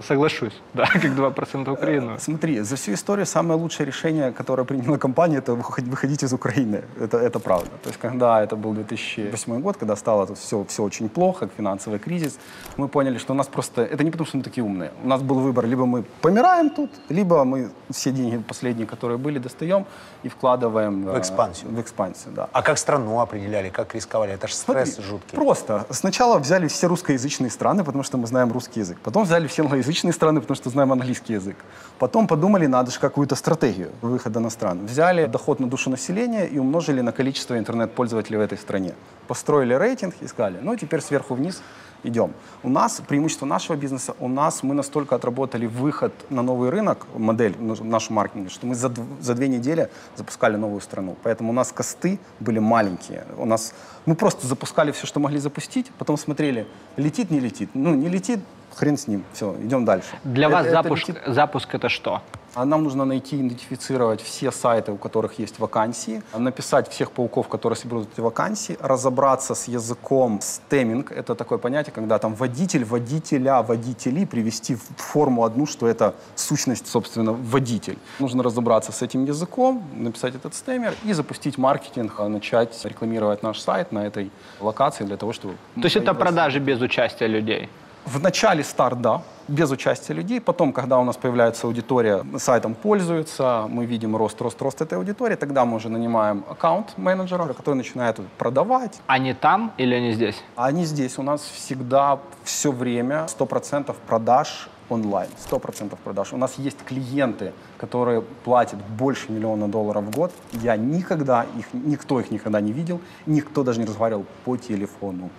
(laughs) Соглашусь, да, (laughs) как 2% Украину. Смотри, за всю историю самое лучшее решение, которое приняла компания, это выход- выходить из Украины. Это, это правда. То есть, когда это был 2008 год, когда стало тут все, все очень плохо, финансовый кризис, мы поняли, что у нас просто... Это не потому, что мы такие умные. У нас был выбор, либо мы помираем тут, либо мы все деньги последние, которые были, достаем и вкладываем... В э, экспансию. В экспансию, да. А как страну определяли, как рисковали? Это же Смотри, стресс жуткий. Просто. Сначала взяли все русскоязычные страны, потому что мы знаем русский язык. Потом взяли все англоязычные страны, потому что знаем английский язык. Потом подумали, надо же какую-то стратегию выхода на страны. Взяли доход на душу населения и умножили на количество интернет-пользователей в этой стране. Построили рейтинг и сказали, ну теперь сверху вниз идем. У нас, преимущество нашего бизнеса, у нас мы настолько отработали выход на новый рынок, модель наш- нашу маркетинг, что мы за, за две недели запускали новую страну. Поэтому у нас косты были маленькие. У нас, мы просто запускали все, что могли запустить, потом смотрели, летит, не летит. Ну, не летит, хрен с ним, все, идем дальше. Для Это- вас это запуск, летит запуск это что? а нам нужно найти, идентифицировать все сайты, у которых есть вакансии, написать всех пауков, которые соберут эти вакансии, разобраться с языком стеминг. Это такое понятие, когда там водитель, водителя, водители привести в форму одну, что это сущность, собственно, водитель. Нужно разобраться с этим языком, написать этот стемер и запустить маркетинг, а начать рекламировать наш сайт на этой локации для того, чтобы... То есть это продажи без участия людей? В начале старт, да, без участия людей. Потом, когда у нас появляется аудитория, сайтом пользуется, мы видим рост, рост, рост этой аудитории, тогда мы уже нанимаем аккаунт-менеджера, который начинает продавать. Они там или они здесь? Они здесь. У нас всегда, все время 100% продаж онлайн. 100% продаж. У нас есть клиенты, которые платят больше миллиона долларов в год. Я никогда их, никто их никогда не видел, никто даже не разговаривал по телефону.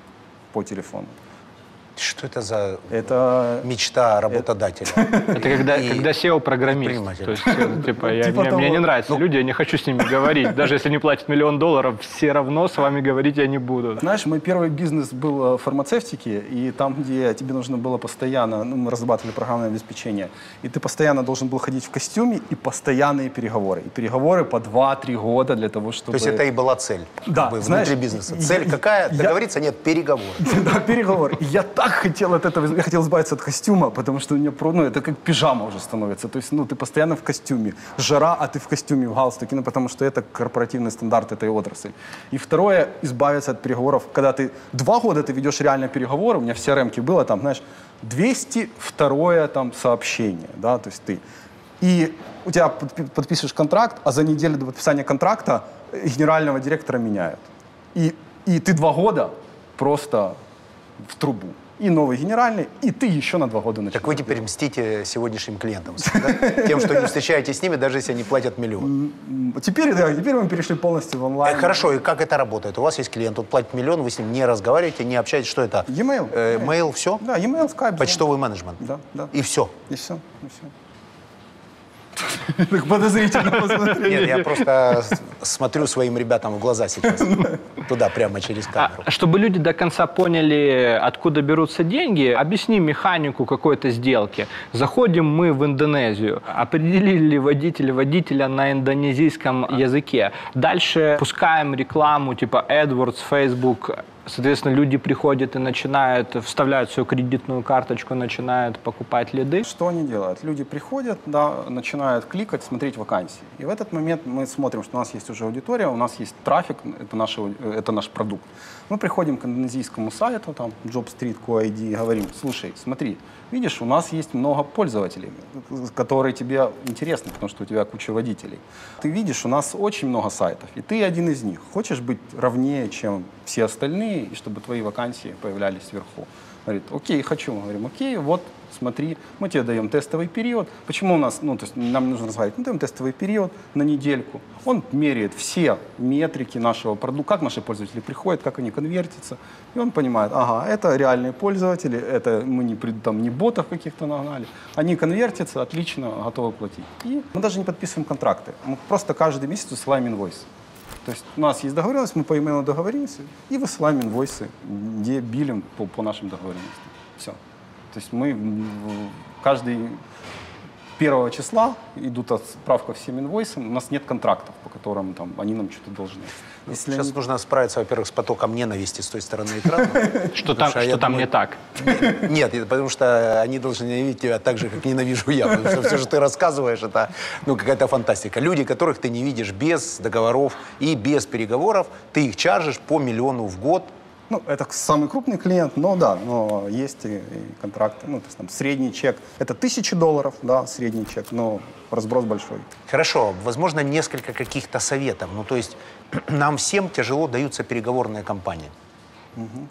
По телефону. Что это за Это мечта работодателя? (laughs) Это когда, И когда SEO-программист. предприниматель. То есть, э, типа, я, Типа мне, мне того. не нравятся люди, я не хочу с ними говорить. Даже если они платят миллион долларов, все равно с вами говорить я не буду. Знаешь, мой первый бизнес был э, в фармацевтике, и там, где тебе нужно было постоянно, ну, мы разрабатывали программное обеспечение, и ты постоянно должен был ходить в костюме и постоянные переговоры. И переговоры по 2-3 года для того, чтобы... То есть это и была цель Да, как бы, знаешь, внутри бизнеса. я- Цель какая? я- Договориться? Нет, переговоры. (laughs) Да, переговоры. И я так хотел от этого, я хотел избавиться от костюма, потому что у меня, ну, это как пижама уже становится. То есть, ну, ты постоянно в костюме. Жара, а ты в костюме, в галстуке, ну, потому что это корпоративный стандарт этой отрасли. И второе, избавиться от переговоров. Когда ты два года ты ведешь реально переговоры, у меня в CRM было там, знаешь, 202 там сообщение, да, то есть ты. И у тебя подпи- подписываешь контракт, а за неделю до подписания контракта генерального директора меняют. И, и ты два года просто в трубу. И новый генеральный, и ты еще на два года начинаешь. Так вы теперь мстите сегодняшним клиентам, да? тем, что не встречаетесь с ними, даже если они платят миллион. Теперь, да, теперь мы перешли полностью в онлайн. Э, Хорошо, и как это работает? У вас есть клиент, он платит миллион, вы с ним не разговариваете, не общаетесь, что это? E-mail. Э, Mail, все? Да, e-mail, Skype. Почтовый менеджмент? Да, да. И все? И все, и все. Так подозрительно посмотрели. Нет, я просто смотрю своим ребятам в глаза сейчас. (laughs) Туда, прямо через камеру. А, чтобы люди до конца поняли, откуда берутся деньги, объясни механику какой-то сделки. Заходим мы в Индонезию, определили водителя водителя на индонезийском языке. Дальше пускаем рекламу типа AdWords, Facebook. Соответственно, люди приходят и начинают, вставляют свою кредитную карточку, начинают покупать лиды. Что они делают? Люди приходят, да, начинают кликать, смотреть вакансии. И в этот момент мы смотрим, что у нас есть уже аудитория, у нас есть трафик, это, наш, это наш продукт. Мы приходим к индонезийскому сайту, там, JobStreet.co.id, и говорим, слушай, смотри, видишь, у нас есть много пользователей, которые тебе интересны, потому что у тебя куча водителей. Ты видишь, у нас очень много сайтов, и ты один из них. Хочешь быть равнее, чем все остальные, и чтобы твои вакансии появлялись вверху? Говорит, окей, хочу. Мы говорим, окей, вот, смотри, мы тебе даем тестовый период. Почему у нас, ну, то есть нам нужно разговаривать, мы даем тестовый период на недельку. Он меряет все метрики нашего продукта, как наши пользователи приходят, как они конвертятся. И он понимает, ага, это реальные пользователи, это мы не, там, не ботов каких-то нагнали. Они конвертятся, отлично, готовы платить. И мы даже не подписываем контракты. Мы просто каждый месяц высылаем инвойс. То есть у нас есть договоренность, мы по имейлу договоримся и высылаем инвойсы, где билим по, по нашим договоренностям. Все. То есть мы каждый первого числа идут отправка всем инвойсам. У нас нет контрактов, по которым там, они нам что-то должны. Если Сейчас они- нужно справиться, во-первых, с потоком ненависти с той стороны экрана. (laughs) Что там, что там не так? (laughs) Нет, потому что они должны ненавидеть тебя так же, как ненавижу я. Потому что все, что ты рассказываешь, это ну, какая-то фантастика. Люди, которых ты не видишь без договоров и без переговоров, ты их чаржишь по миллиону в год. Ну, это самый крупный клиент, но да, но есть и, и контракты. Ну, то есть там средний чек, это тысячи долларов, да, средний чек, но разброс большой. Хорошо, возможно, несколько каких-то советов. Ну, то есть (clears throat) нам всем тяжело даются переговорные кампании.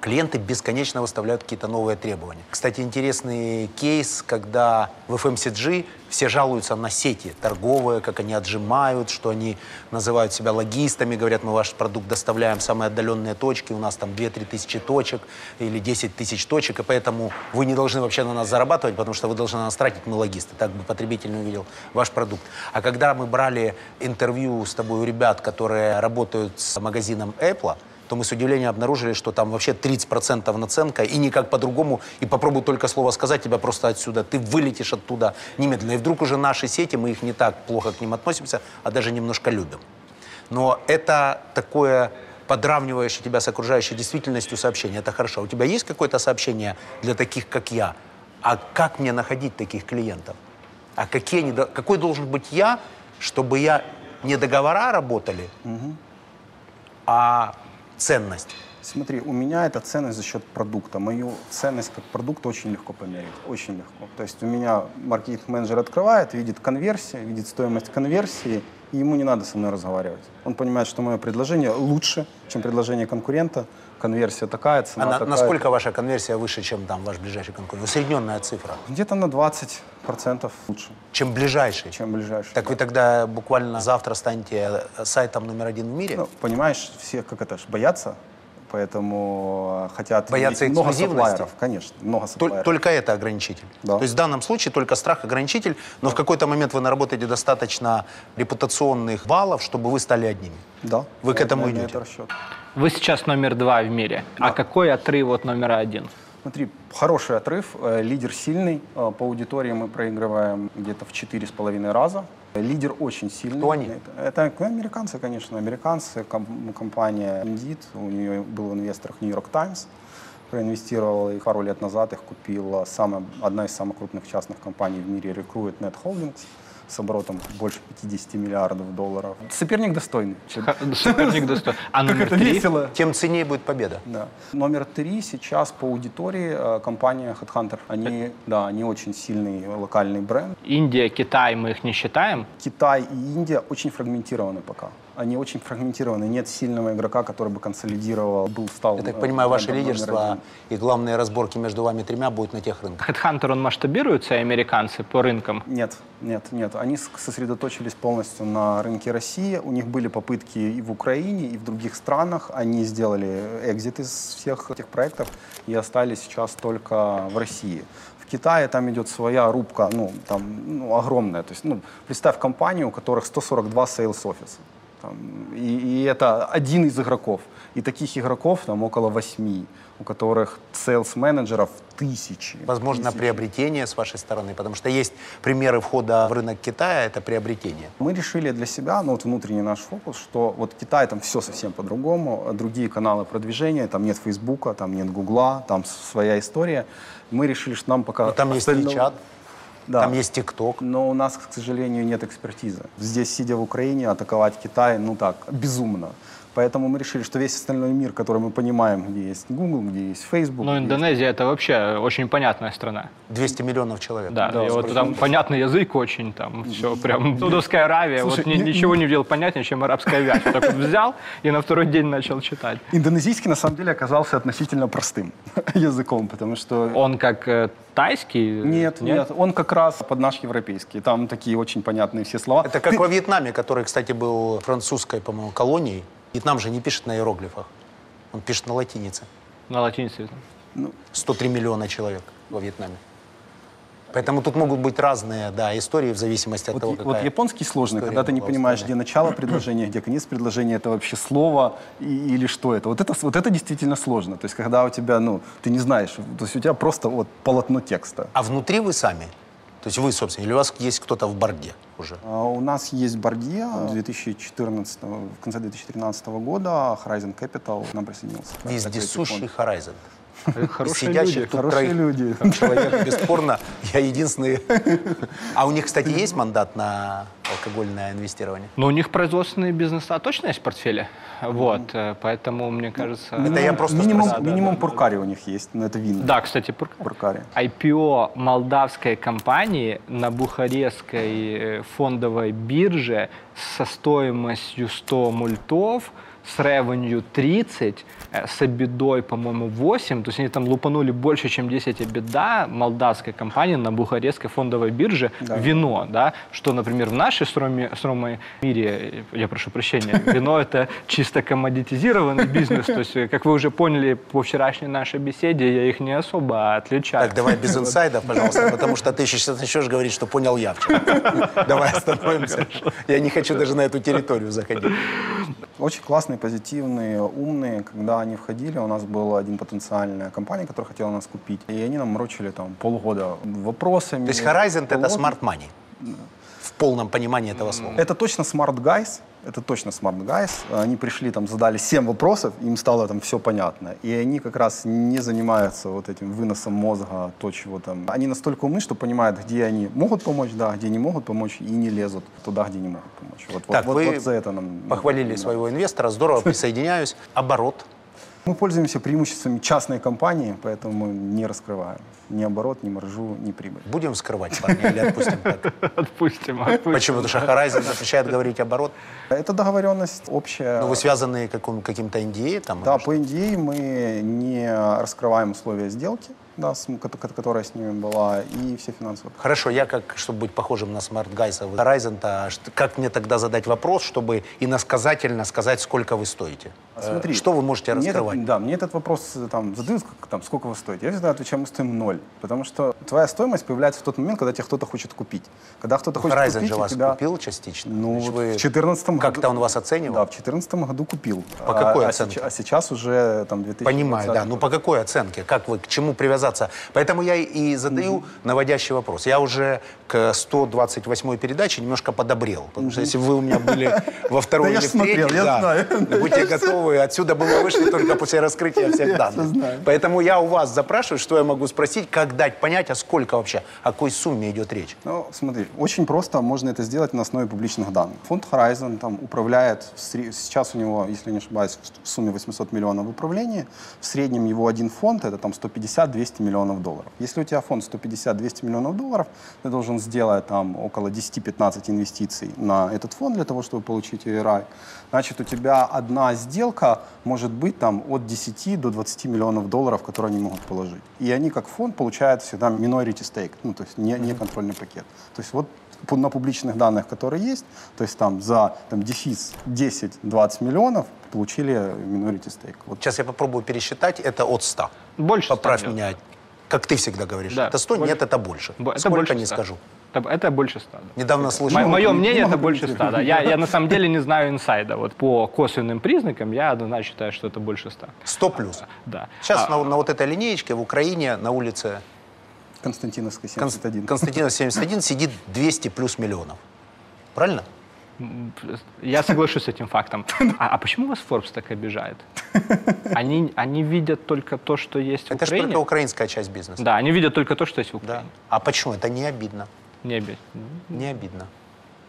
Клиенты бесконечно выставляют какие-то новые требования. Кстати, интересный кейс, когда в FMCG все жалуются на сети торговые, как они отжимают, что они называют себя логистами, говорят, мы ваш продукт доставляем в самые отдаленные точки, у нас там 2-3 тысячи точек или 10 тысяч точек, и поэтому вы не должны вообще на нас зарабатывать, потому что вы должны на нас тратить, мы логисты. Так бы потребитель не увидел ваш продукт. А когда мы брали интервью с тобой у ребят, которые работают с магазином Apple, то мы с удивлением обнаружили, что там вообще 30% наценка, и никак по-другому, и попробуй только слово сказать, тебя просто отсюда, ты вылетишь оттуда немедленно. И вдруг уже наши сети, мы их не так плохо к ним относимся, а даже немножко любим. Но это такое подравнивающее тебя с окружающей действительностью сообщение. Это хорошо. У тебя есть какое-то сообщение для таких, как я? А как мне находить таких клиентов? А какие они, какой должен быть я, чтобы я не договора работали, а ценность? Смотри, у меня это ценность за счет продукта. Мою ценность как продукта очень легко померить. Очень легко. То есть у меня маркетинг-менеджер открывает, видит конверсию, видит стоимость конверсии, и ему не надо со мной разговаривать. Он понимает, что мое предложение лучше, чем предложение конкурента. Конверсия такая, цена А на- такая. насколько ваша конверсия выше, чем там ваш ближайший конкурент? Усредненная цифра. Где-то на 20% лучше, Чем ближайший. чем ближайший. Так вы тогда буквально завтра станете сайтом номер один в мире? Ну, понимаешь, все как это ж боятся, поэтому э, хотят Боятся много сапплайеров, конечно, много сапплайеров. Только это ограничитель. Да. То есть в данном случае только страх ограничитель, но в какой-то момент вы наработаете достаточно репутационных баллов, чтобы вы стали одними. Да. Вы к этому идете? это расчет. Вы сейчас номер два в мире. А какой отрыв от номера один? Смотри, хороший отрыв, э, лидер сильный, э, по аудитории мы проигрываем где-то в 4,5 раза. Лидер очень сильный. Кто они? Это, это ну, американцы, конечно, американцы, ком- компания Indeed, у нее был в инвесторах New York Times, проинвестировала их пару лет назад, их купила самая, одна из самых крупных частных компаний в мире, Recruit Net Holdings, с оборотом больше 50 миллиардов долларов. Соперник достойный. Соперник достоин. (laughs) А номер Это три? весело. Тем ценнее будет победа. Да. Номер три сейчас по аудитории э, компания Headhunter. Они, да, они очень сильный локальный бренд. Индия, Китай, мы их не считаем. Китай и Индия очень фрагментированы пока. Они очень фрагментированы. Нет сильного игрока, который бы консолидировал, был стал. Я так э, понимаю, ваше лидерство и главные разборки между вами тремя будут на тех рынках. Headhunter, он масштабируется, американцы по рынкам. Нет, нет, нет. Они сосредоточились полностью на рынке России. У них были попытки и в Украине, и в других странах. Они сделали экзит из всех этих проектов и остались сейчас только в России. В Китае там идет своя рубка, ну, там, ну, огромная. То есть, ну, представь компанию, у которых 142 sales офиса. Там, и, и это один из игроков. И таких игроков там около восьми, у которых sales-менеджеров тысячи. Возможно, тысячи. приобретение с вашей стороны, потому что есть примеры входа в рынок Китая, это приобретение. Мы решили для себя, ну вот внутренний наш фокус, что вот Китай там все совсем по-другому, другие каналы продвижения, там нет Фейсбука, там нет Гугла, там своя история. Мы решили, что нам пока... Но там есть остального- WeChat, Да. там есть ТикТок. Но у нас, к сожалению, нет экспертизы. Здесь, сидя в Украине, атаковать Китай, ну так, безумно. Поэтому мы решили, что весь остальной мир, который мы понимаем, где есть Google, где есть Facebook, Ну, где есть- Индонезия это вообще очень понятная страна. 200 миллионов человек. Да, Да, и вот там понятный язык очень, там все прям. Саудовская Аравия, Слушай, вот ни- не- ничего не видел понятнее, чем арабская вязь. Вот так вот взял и на второй день начал читать. Индонезийский на самом деле оказался относительно простым (laughs) языком, потому что... Он как э, тайский? Нет, нет, он как раз под наш европейский. Там такие очень понятные все слова. Это как во Вьетнаме, который, кстати, был французской, по-моему, колонией. Вьетнам же не пишет на иероглифах. Он пишет на латинице. На латинице. 103 миллиона человек во Вьетнаме. Поэтому тут могут быть разные да, истории в зависимости от Вот, того, какая... вот японский сложный, когда ты не понимаешь, где начало предложения, где конец предложения, это вообще слово и- или что это. Вот это, вот это действительно сложно. То есть когда у тебя, ну, ты не знаешь, то есть у тебя просто вот полотно текста. А внутри вы сами? То есть вы, собственно, или у вас есть кто-то в борде уже? А У нас есть Бардье 2014, в конце 2013 года, Horizon Capital к нам присоединился. Вездесущий. Horizon. Хорошие Сидящих люди. тут Хорошие троих люди. (laughs) человек, бесспорно, я единственный. А у них, кстати, есть мандат на алкогольное инвестирование? Но у них производственные бизнеса точно есть в портфеле. Вот, э, поэтому, мне кажется... Это я просто минимум, спросил. минимум Пуркари у них есть, но это винно. Да, кстати, Пур- Пуркари. IPO молдавской компании на бухарестской э, фондовой бирже со стоимостью 100 мультов, с ревенью 30, э, с обедой, по-моему, 8, то есть они там лупанули больше, чем 10 обеда молдавской компании на бухарестской фондовой бирже Да. вино, да, что, например, в нашей с Ромой, с Ромой мире, я прошу прощения, (laughs) вино это чисто коммодитизированный бизнес, то есть, как вы уже поняли по вчерашней нашей беседе, я их не особо отличаю. Так, давай без (laughs) инсайдов, пожалуйста, потому что ты сейчас начнешь говорить, что понял я вчера. (laughs) Давай остановимся. Я не хочу даже на эту территорию заходить. Очень классные, позитивные, умные. Когда они входили, у нас была один потенциальная компания, которая хотела нас купить. И они нам морочили там полгода вопросами. То есть Horizon — это smart money. В полном понимании этого слова. Это точно smart guys. Это точно smart guys. Они пришли, там, задали 7 вопросов, им стало там все понятно. И они как раз не занимаются вот этим выносом мозга, то, чего там. Они настолько умны, что понимают, где они могут помочь, да, где не могут помочь, и не лезут туда, где не могут помочь. Вот, Так, вот, вы вот за это нам... Похвалили да. своего инвестора, здорово, присоединяюсь. Оборот. Мы пользуемся преимуществами частной компании, поэтому не раскрываем ни оборот, ни маржу, ни прибыль. Будем вскрывать, парни, или отпустим (laughs) так? Отпустим, отпустим. Почему? Потому что Horizon запрещает говорить оборот. Это договоренность общая. Ну, вы связаны каким-то NDA там? Да, по NDA мы не раскрываем условия сделки, да, с- ко- ко- которая с ними была, и все финансовые. Хорошо, я как, чтобы быть похожим на Smart вы Horizon-то, ш- как мне тогда задать вопрос, чтобы иносказательно сказать, сколько вы стоите? А Смотри, Что вы можете раскрывать? этот- да, мне этот вопрос э, там, задают, как, там, сколько вы стоите. Я всегда отвечаю, мы стоим ноль. Потому что твоя стоимость появляется в тот момент, когда тебя кто-то хочет купить. Когда кто-то хочет Horizon купить, же вас тебя... купил частично? Ну, Значит, вы- в 14 году... Как-то он вас оценивал? Да, в 2014 году купил. По какой а, оценке? А, сейчас, а сейчас уже там 2020 Понимаю, да. Ну по какой оценке? Как вы, к чему привязаться? Поэтому я и задаю наводящий вопрос. Я уже к 128 передаче немножко подобрел. Потому что если вы у меня были во (laughs) второй или в третьей, да, будьте (laughs) готовы. Отсюда бы вы вышли только после раскрытия (laughs) всех данных. Поэтому я у вас запрашиваю, что я могу спросить, как дать понять, а сколько вообще, о какой сумме идет речь. Ну, смотри, очень просто можно это сделать на основе публичных данных. Фонд Horizon там управляет, сейчас у него, если не ошибаюсь, в сумме 800 миллионов в управлении. В среднем его один фонд это там 150-200 миллионов долларов. Если у тебя фонд 150-200 миллионов долларов, ты должен сделать там около 10-15 инвестиций на этот фонд для того, чтобы получить ERI. Значит, у тебя одна сделка может быть там от 10 до 20 миллионов долларов, которые они могут положить. И они как фонд получают всегда minority stake, ну, то есть не, не контрольный пакет. То есть вот на публичных данных, которые есть, то есть там за там, дефис 10-20 миллионов получили minority stake. Вот Сейчас я попробую пересчитать, это от 100. Больше Поправь ста, меня, как ты всегда говоришь. Да, это 100? больше. Нет, это больше. Бо- Это Сколько, больше не 100. скажу. Это, это больше ста. да. Недавно слышал. Мое мнение, могу это больше ста. Да. Я, я на самом деле не знаю инсайда. Вот по косвенным признакам я однозначно считаю, что это больше ста. 100 плюс. Да. Сейчас А, на, на вот этой линеечке в Украине на улице Константиновская Кон- 71. Константина 71 сидит 200 плюс миллионов. Правильно? Я соглашусь с этим фактом. (laughs) А, а почему вас Forbes так обижает? (laughs) Они, они видят только то, что есть в Это же Украине. только украинская часть бизнеса. Да, они видят только то, что есть в Да. Украине. А почему? Это не обидно. Не обидно. Не обидно.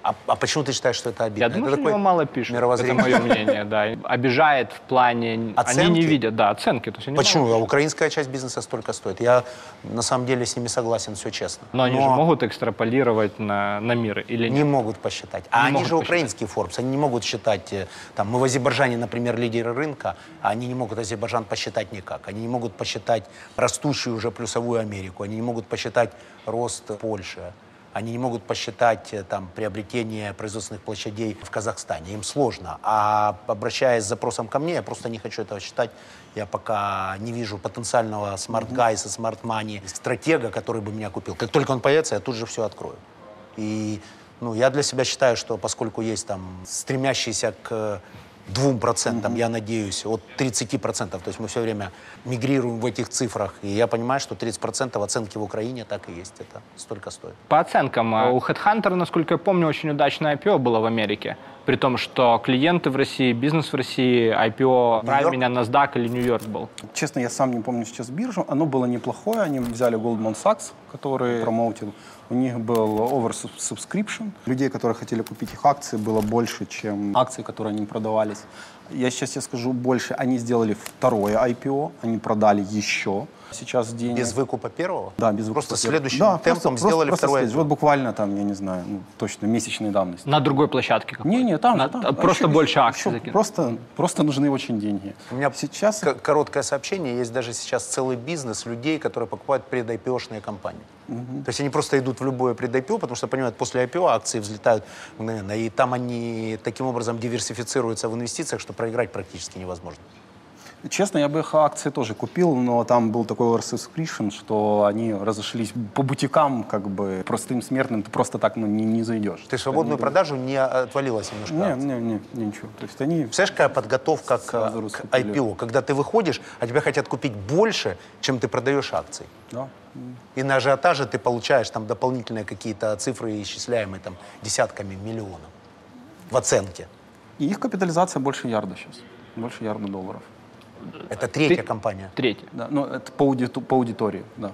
А, а почему ты считаешь, что это обидно? Я Это думаю, что такой него мало пишут. Это мировоззрение. мое мнение, да. Обижает в плане... Они Оценки? не видят, да, оценки. То есть они Почему? А украинская часть бизнеса столько стоит. Я на самом деле с ними согласен, все честно. Но они же могут экстраполировать на, на мир или Не нет? могут посчитать. А Не они же посчитать. украинский Forbes, они не могут считать, э, там, мы в Азербайджане, например, лидеры рынка, а они не могут Азербайджан посчитать никак. Они не могут посчитать растущую уже плюсовую Америку, они не могут посчитать рост Польши, они не могут посчитать э, там, приобретение производственных площадей в Казахстане. Им сложно. А обращаясь с запросом ко мне, я просто не хочу этого считать. Я пока не вижу потенциального smart guys а, smart money, стратега, который бы меня купил. Как только он появится, я тут же все открою. И ну, я для себя считаю, что поскольку есть там стремящийся к двум процентам, я надеюсь, от 30 процентов, то есть мы все время мигрируем в этих цифрах, и я понимаю, что 30 процентов оценки в Украине так и есть, это столько стоит. По оценкам, а, у HeadHunter, насколько я помню, очень удачное IPO было в Америке. При том, что клиенты в России, бизнес в России, IPO Нью-Йорк? меня NASDAQ или Нью-Йорк был. Честно, я сам не помню сейчас биржу. Оно было неплохое. Они взяли Goldman Sachs, который промоутил. У них был oversubscription. Людей, которые хотели купить их акции, было больше, чем акции, которые они продавались. Я сейчас тебе скажу больше. Они сделали второе IPO, они продали еще. Сейчас денег... Без выкупа первого? Да, без Просто выкупа. следующим Да, темпом просто- просто- сделали просто второе. следующий. Вот буквально там, я не знаю, ну, точно месячной давности. На другой площадке какой-то. Не, не, там, На- там. а Просто Еще- больше акций еще. Просто, просто нужны очень деньги. У меня сейчас к- короткое сообщение. Есть даже сейчас целый бизнес людей, которые покупают пред-IPO-шные компании. То есть они просто идут в любое пред-IPO, потому что понимают, после IPO акции взлетают мгновенно. И там они таким образом диверсифицируются в инвестициях, что проиграть практически невозможно. Честно, я бы их акции тоже купил, но там был такой oversubscription, что они разошлись по бутикам, как бы простым смертным ты просто так ну, не, не зайдешь. Ты свободную продажу не отвалилась немножко? Не, акций? не, не, не, ничего. То есть они... Представляешь, какая подготовка к, к. IPO, когда ты выходишь, а тебя хотят купить больше, чем ты продаешь акций. Да. И на ажиотаже ты получаешь там дополнительные какие-то цифры, исчисляемые там десятками миллионов в оценке. И их капитализация больше ярда сейчас. Больше ярда долларов. Это третья Ты- компания. Третий. Да, ну, это по, аудиту- по аудитории, да.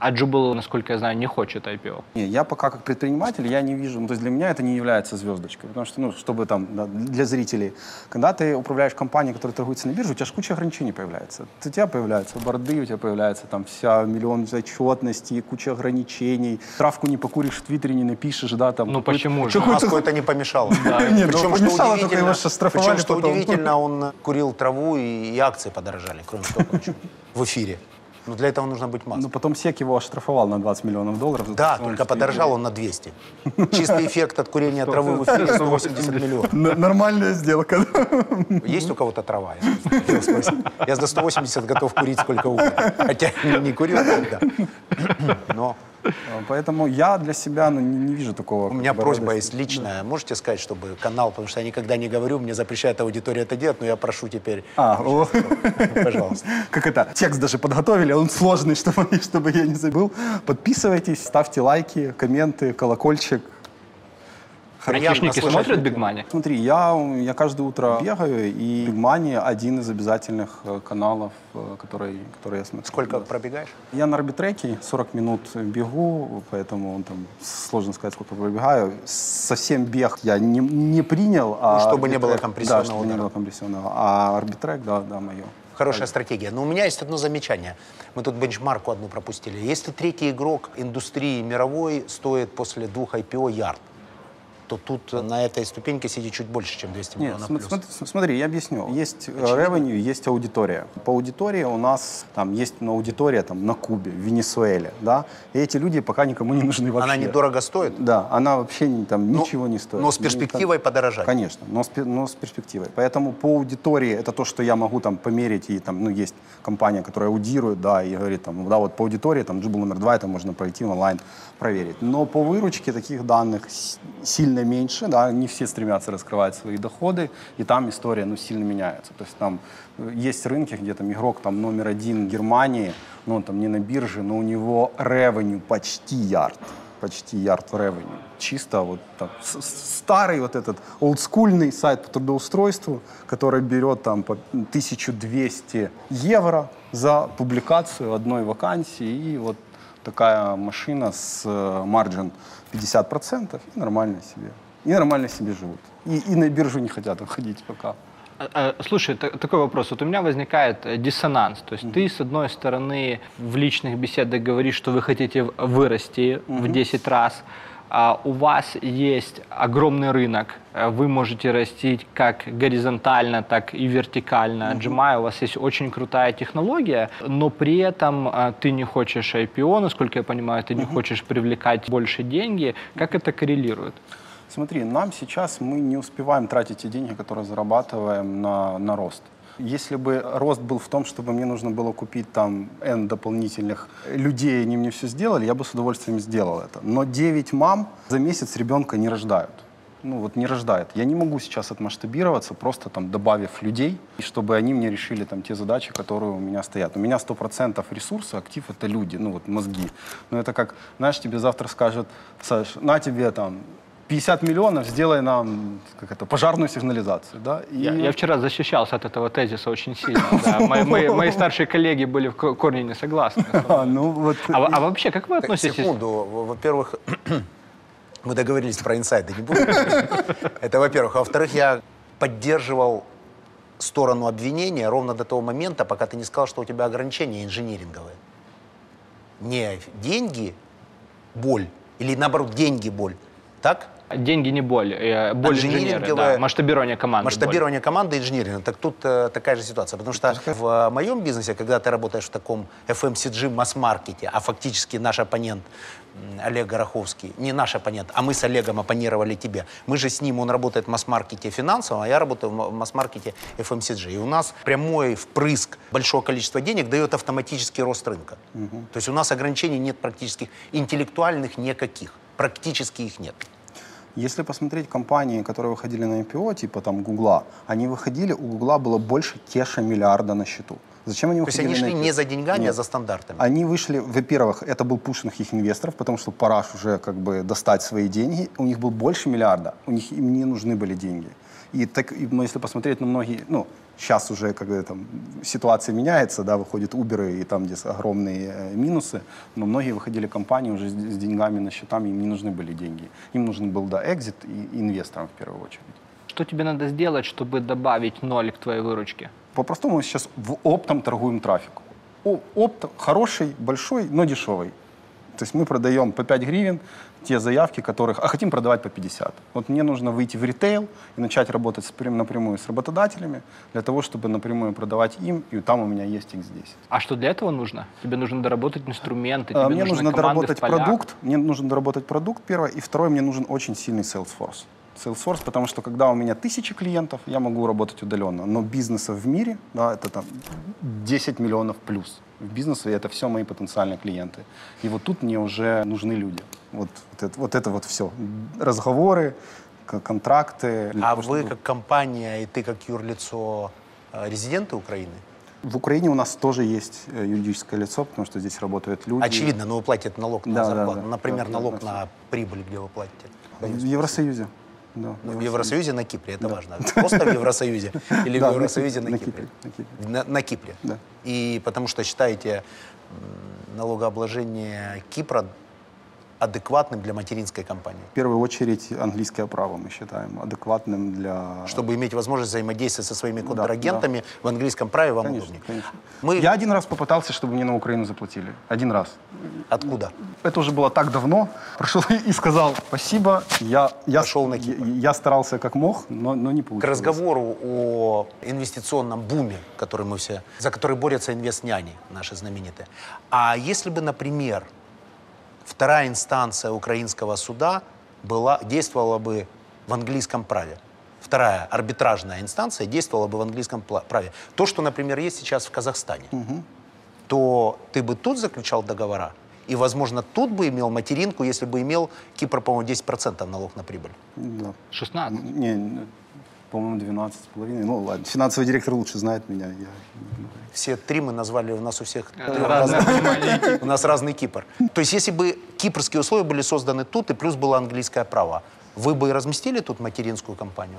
А Jubal, насколько я знаю, не хочет IPO. Не, я пока как предприниматель, я не вижу, ну, то есть для меня это не является звездочкой, потому что, ну, чтобы там, да, для зрителей, когда ты управляешь компанией, которая торгуется на бирже, у тебя же куча ограничений появляется. У тебя появляются борды, у тебя появляется там вся миллион отчетностей, куча ограничений, травку не покуришь, в Твиттере не напишешь, да, там. Ну почему же? Маску это не помешало. (laughs) Ну, Причем, что удивительно, причем, что удивительно, (laughs) он курил траву и, акции подорожали, кроме того, в эфире. Но для этого нужно быть Ну, маской. потом СЕК его оштрафовал на 20 миллионов долларов. за Да, только подорожал он на 200. (laughs) Чистый эффект от курения травы в эфире 180 миллионов. Нормальная сделка. Есть у кого-то трава? Я за 180 готов курить сколько угодно. Хотя не никогда. Но Поэтому я для себя ну, не, не вижу такого. у меня просьба радости. есть личная. Можете сказать, чтобы канал, потому что я никогда не говорю, мне запрещает аудитория это делать, но я прошу теперь, А, о, пожалуйста. (laughs) как это, текст даже подготовили, он сложный, (laughs) чтобы, чтобы я не забыл. Подписывайтесь, ставьте лайки, комменты, колокольчик. Айтишники смотрят Big Money? Смотри, я, я каждое утро бегаю, и Big Money один из обязательных э, каналов, э, который, который я смотрю. Сколько Да. пробегаешь? Я на арбитреке 40 минут бегу, поэтому там сложно сказать, сколько пробегаю. Совсем бег я не, не принял. А Ну, чтобы не было компрессионного Да, чтобы не было компрессионного. А арбитрек, да, да, мое. Хорошая стратегия. Но у меня есть одно замечание. Мы тут бенчмарку одну пропустили. Если третий игрок индустрии мировой стоит после двух IPO ярд, то тут на этой ступеньке сидит чуть больше, чем 200 Нет, миллионов см- плюс. см- смотри, я объясню. Есть ревеню, есть аудитория. По аудитории у нас там есть ну, аудитория там, на Кубе, в Венесуэле, да, и эти люди пока никому не нужны вообще. Она недорого стоит, Да, она вообще не, там, но- ничего не стоит. но с Ну, перспективой там- подорожать. Конечно, но с, но с перспективой. Поэтому по аудитории это то, что я могу там померить, и там, ну, есть компания, которая аудирует, да, и говорит, там, да, вот по аудитории, там, джубл номер два, это можно пройти онлайн, проверить. Но по выручке таких данных сильно меньше, да, не все стремятся раскрывать свои доходы, и там история, ну, сильно меняется. То есть там э, есть рынки, где там игрок там номер один Германии, ну, он там не на бирже, но у него ревеню почти ярд почти ярд в ревеню. Чисто вот с- Старый вот этот олдскульный сайт по трудоустройству, который берет там по 1200 евро за публикацию одной вакансии. И вот такая машина с э, марджин 50% и нормально себе и нормально себе живут. И, и на биржу не хотят уходить пока. А, а, Слушай, та- такой вопрос. Вот у меня возникает э, диссонанс. То есть ты, с одной стороны, в личных беседах говоришь, что вы хотите вырасти в 10 раз, у вас есть огромный рынок. Э, Вы можете расти как горизонтально, так и вертикально. Отжимая, у вас есть очень крутая технология, но при этом э, ты не хочешь IPO, насколько я понимаю, ты не хочешь привлекать больше деньги. Как это коррелирует? Смотри, нам сейчас мы не успеваем тратить те деньги, которые зарабатываем на, на рост. Если бы рост был в том, чтобы мне нужно было купить там N дополнительных людей, они мне все сделали, я бы с удовольствием сделал это. Но 9 мам за месяц ребенка не рождают. Ну вот не рождает. Я не могу сейчас отмасштабироваться, просто там добавив людей, и чтобы они мне решили там те задачи, которые у меня стоят. У меня 100% ресурса, актив это люди, ну вот мозги. Но это как, знаешь, тебе завтра скажут, Саш, на тебе там 50 миллионов, сделай нам как это, пожарную сигнализацию. Да? И Я, я вчера защищался от этого тезиса очень сильно. (laughs) да. Мои, мои- мои старшие коллеги были в ко- корне не согласны. (laughs) А, ну вот, А, а вообще, как вы Так, относитесь? секунду. Во- Во-первых, (clears throat) мы договорились про инсайды, не буду. (laughs) Это во-первых. А во-вторых, я поддерживал сторону обвинения ровно до того момента, пока ты не сказал, что у тебя ограничения инжиниринговые. Не деньги, боль, или наоборот, деньги, боль. Так? Деньги не боль, э, боль инженеры, да. масштабирование команды. боль. Масштабирование команды инжиниринга. Так тут э, такая же ситуация. Потому что в э, моем бизнесе, когда ты работаешь в таком FMCG масс-маркете, а фактически наш оппонент Олег Гороховский, не наш оппонент, а мы с Олегом оппонировали тебе. Мы же с ним, он работает в масс-маркете финансовом, а я работаю в масс-маркете FMCG. И у нас прямой впрыск большого количества денег дает автоматический рост рынка. То есть у нас ограничений нет практически, интеллектуальных никаких. Практически их нет. Если посмотреть компании, которые выходили на IPO, типа там Гугла, они выходили, у Гугла было больше кеша миллиарда на счету. Зачем они То есть выходили они на шли IPO? не за деньгами, а Нет. за стандартами. Они вышли, во-первых, это был пушинг их инвесторов, потому что пора ж уже как бы достать свои деньги. У них был больше миллиарда, у них им не нужны были деньги. И так, но если посмотреть на многие, ну, сейчас уже как бы там ситуация меняется, да, выходят Uber и там здесь огромные э, минусы, но многие выходили компании уже с, с деньгами на счетами, им не нужны были деньги. Им нужен был, да, экзит и инвесторам в первую очередь. Что тебе надо сделать, чтобы добавить ноль к твоей выручке? По-простому мы сейчас в оптом торгуем трафик. О- Опт хороший, большой, но дешевый. То есть мы продаем по 5 гривен те заявки, которых... А хотим продавать по 50. Вот мне нужно выйти в ритейл и начать работать с, прям- напрямую с работодателями для того, чтобы напрямую продавать им, и там у меня есть X10. А что для этого нужно? Тебе нужно доработать инструменты, А, тебе Мне нужно доработать продукт. Мне нужно доработать продукт, первое. И второе, мне нужен очень сильный Salesforce. Salesforce, потому что когда у меня тысячи клиентов, я могу работать удаленно. Но бизнеса в мире, да, это там 10 миллионов плюс. В бизнесе это все мои потенциальные клиенты. И вот тут мне уже нужны люди. Вот, вот, это, вот это вот все. Разговоры, контракты. А того, вы чтобы- как компания и ты как юрлицо э, резиденты Украины? В Украине у нас тоже есть э, юридическое лицо, потому что здесь работают люди. Очевидно, но вы платите налог на Да, да, зарплату. да. Например, Да, налог да, на прибыль, где вы платите. В Евросоюзе. Да, Ну, В Евросоюзе на Кипре, это важно. Просто в Евросоюзе (laughs) или в Да, Евросоюзе на Кипре? На Кипре. Да. И потому что считаете налогообложение Кипра адекватным для материнской компании, В первую очередь английское право мы считаем адекватным для... чтобы иметь возможность взаимодействовать со своими Да, контрагентами в английском праве вам Конечно, удобнее. конечно. Мы Я один раз попытался, чтобы мне на Украину заплатили. Один раз. откуда? Это уже было так давно. Прошел и сказал спасибо. Я, я, Пошел на Кипр. я, я старался как мог, но, но не К получилось. разговору о инвестиционном буме, который мы все, за который борются инвестняни наши знаменитые. А если бы, например, вторая инстанция украинского суда была, действовала бы в английском праве, вторая арбитражная инстанция действовала бы в английском праве, то, что, например, есть сейчас в Казахстане, то ты бы тут заключал договора, и, возможно, тут бы имел материнку, если бы имел Кипр, по-моему, 10% налог на прибыль. Да. 16. Не, не, по-моему, 12 с половиной. Ну ладно, финансовый директор лучше знает меня. Я... Все три мы назвали, у нас у всех у нас разный Кипр. То есть если бы кипрские условия были созданы тут, и плюс было английское право, вы бы разместили тут материнскую компанию?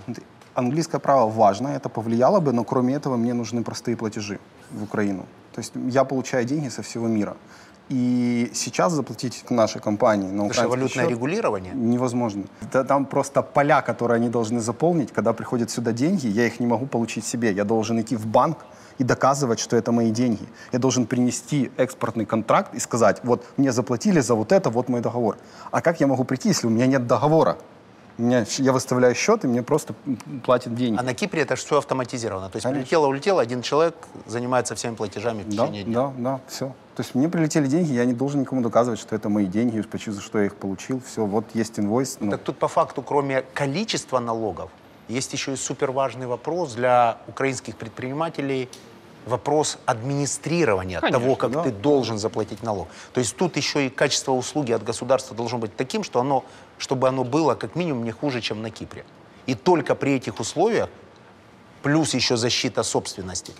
Английское право важно, это повлияло бы, но кроме этого мне нужны простые платежи в Украину. То есть я получаю деньги со всего мира. И сейчас заплатить нашей компании на украинский валютное счет регулирование. невозможно. Да Там просто поля, которые они должны заполнить, когда приходят сюда деньги, я их не могу получить себе. Я должен идти в банк и доказывать, что это мои деньги. Я должен принести экспортный контракт и сказать, вот мне заплатили за вот это, вот мой договор. А как я могу прийти, если у меня нет договора? Меня, я выставляю счет, и мне просто платят деньги. А на Кипре это все автоматизировано. То есть Конечно. прилетело, улетело, один человек занимается всеми платежами в Да, течение дня. да, да, все. То есть мне прилетели деньги, я не должен никому доказывать, что это мои деньги, почему, за что я их получил. Все, вот есть инвойс. ну, Так тут по факту, кроме количества налогов, есть еще и суперважный вопрос для украинских предпринимателей вопрос администрирования Конечно, того, как да. ты должен заплатить налог. То есть тут еще и качество услуги от государства должно быть таким, что оно, чтобы оно было как минимум не хуже, чем на Кипре. И только при этих условиях, плюс еще защита собственности,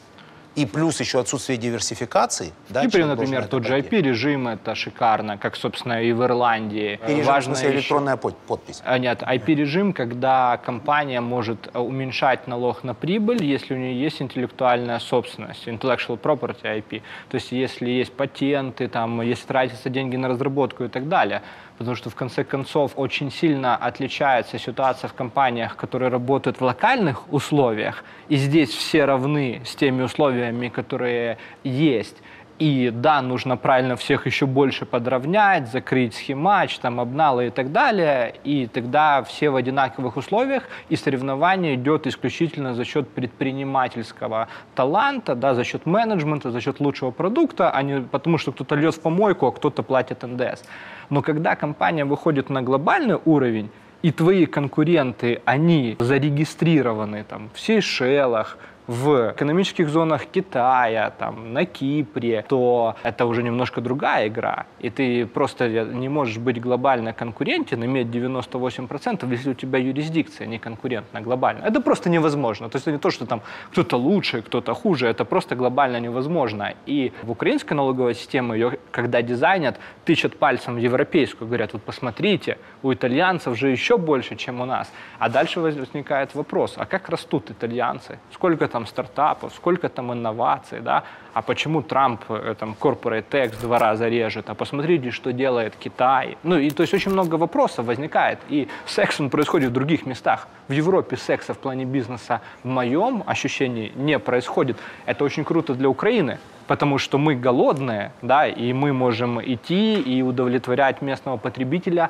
и плюс еще отсутствие диверсификации. да, должен например, тот же. IP-режим, это шикарно, как, собственно, и в Ирландии. И режим, в Важно смысле, еще- электронная под- подпись. А, Нет, IP-режим, когда компания может э, уменьшать налог на прибыль, если у нее есть интеллектуальная собственность, intellectual property IP. То есть если есть патенты, там, если тратятся деньги на разработку и так далее. Потому что в конце концов очень сильно отличается ситуация в компаниях, которые работают в локальных условиях, и здесь все равны с теми условиями, которые есть. И да, нужно правильно всех еще больше подровнять, закрыть схемач, там, обналы и так далее. И тогда все в одинаковых условиях, и соревнование идет исключительно за счет предпринимательского таланта, да, за счет менеджмента, за счет лучшего продукта, а не потому, что кто-то льет в помойку, а кто-то платит НДС. Но когда компания выходит на глобальный уровень, и твои конкуренты, они зарегистрированы там, в Сейшелах, в экономических зонах Китая, там, на Кипре, то это уже немножко другая игра. И ты просто не можешь быть глобально конкурентен, иметь 98%, если у тебя юрисдикция не конкурентна глобально. Это просто невозможно. То есть это не то, что там кто-то лучше, кто-то хуже, это просто глобально невозможно. И в украинской налоговой системе ее, когда дизайнят, тычат пальцем в европейскую, говорят, вот посмотрите, у итальянцев же еще больше, чем у нас. А дальше возникает вопрос, а как растут итальянцы? Сколько там стартапов, сколько там инноваций, да? А почему Трамп э, там corporate tax два раза режет? А посмотрите, что делает Китай. Ну, и то есть очень много вопросов возникает. И секс, он происходит в других местах. В Европе секса в плане бизнеса, в моем ощущении, не происходит. Это очень круто для Украины, потому что мы голодные, да, и мы можем идти и удовлетворять местного потребителя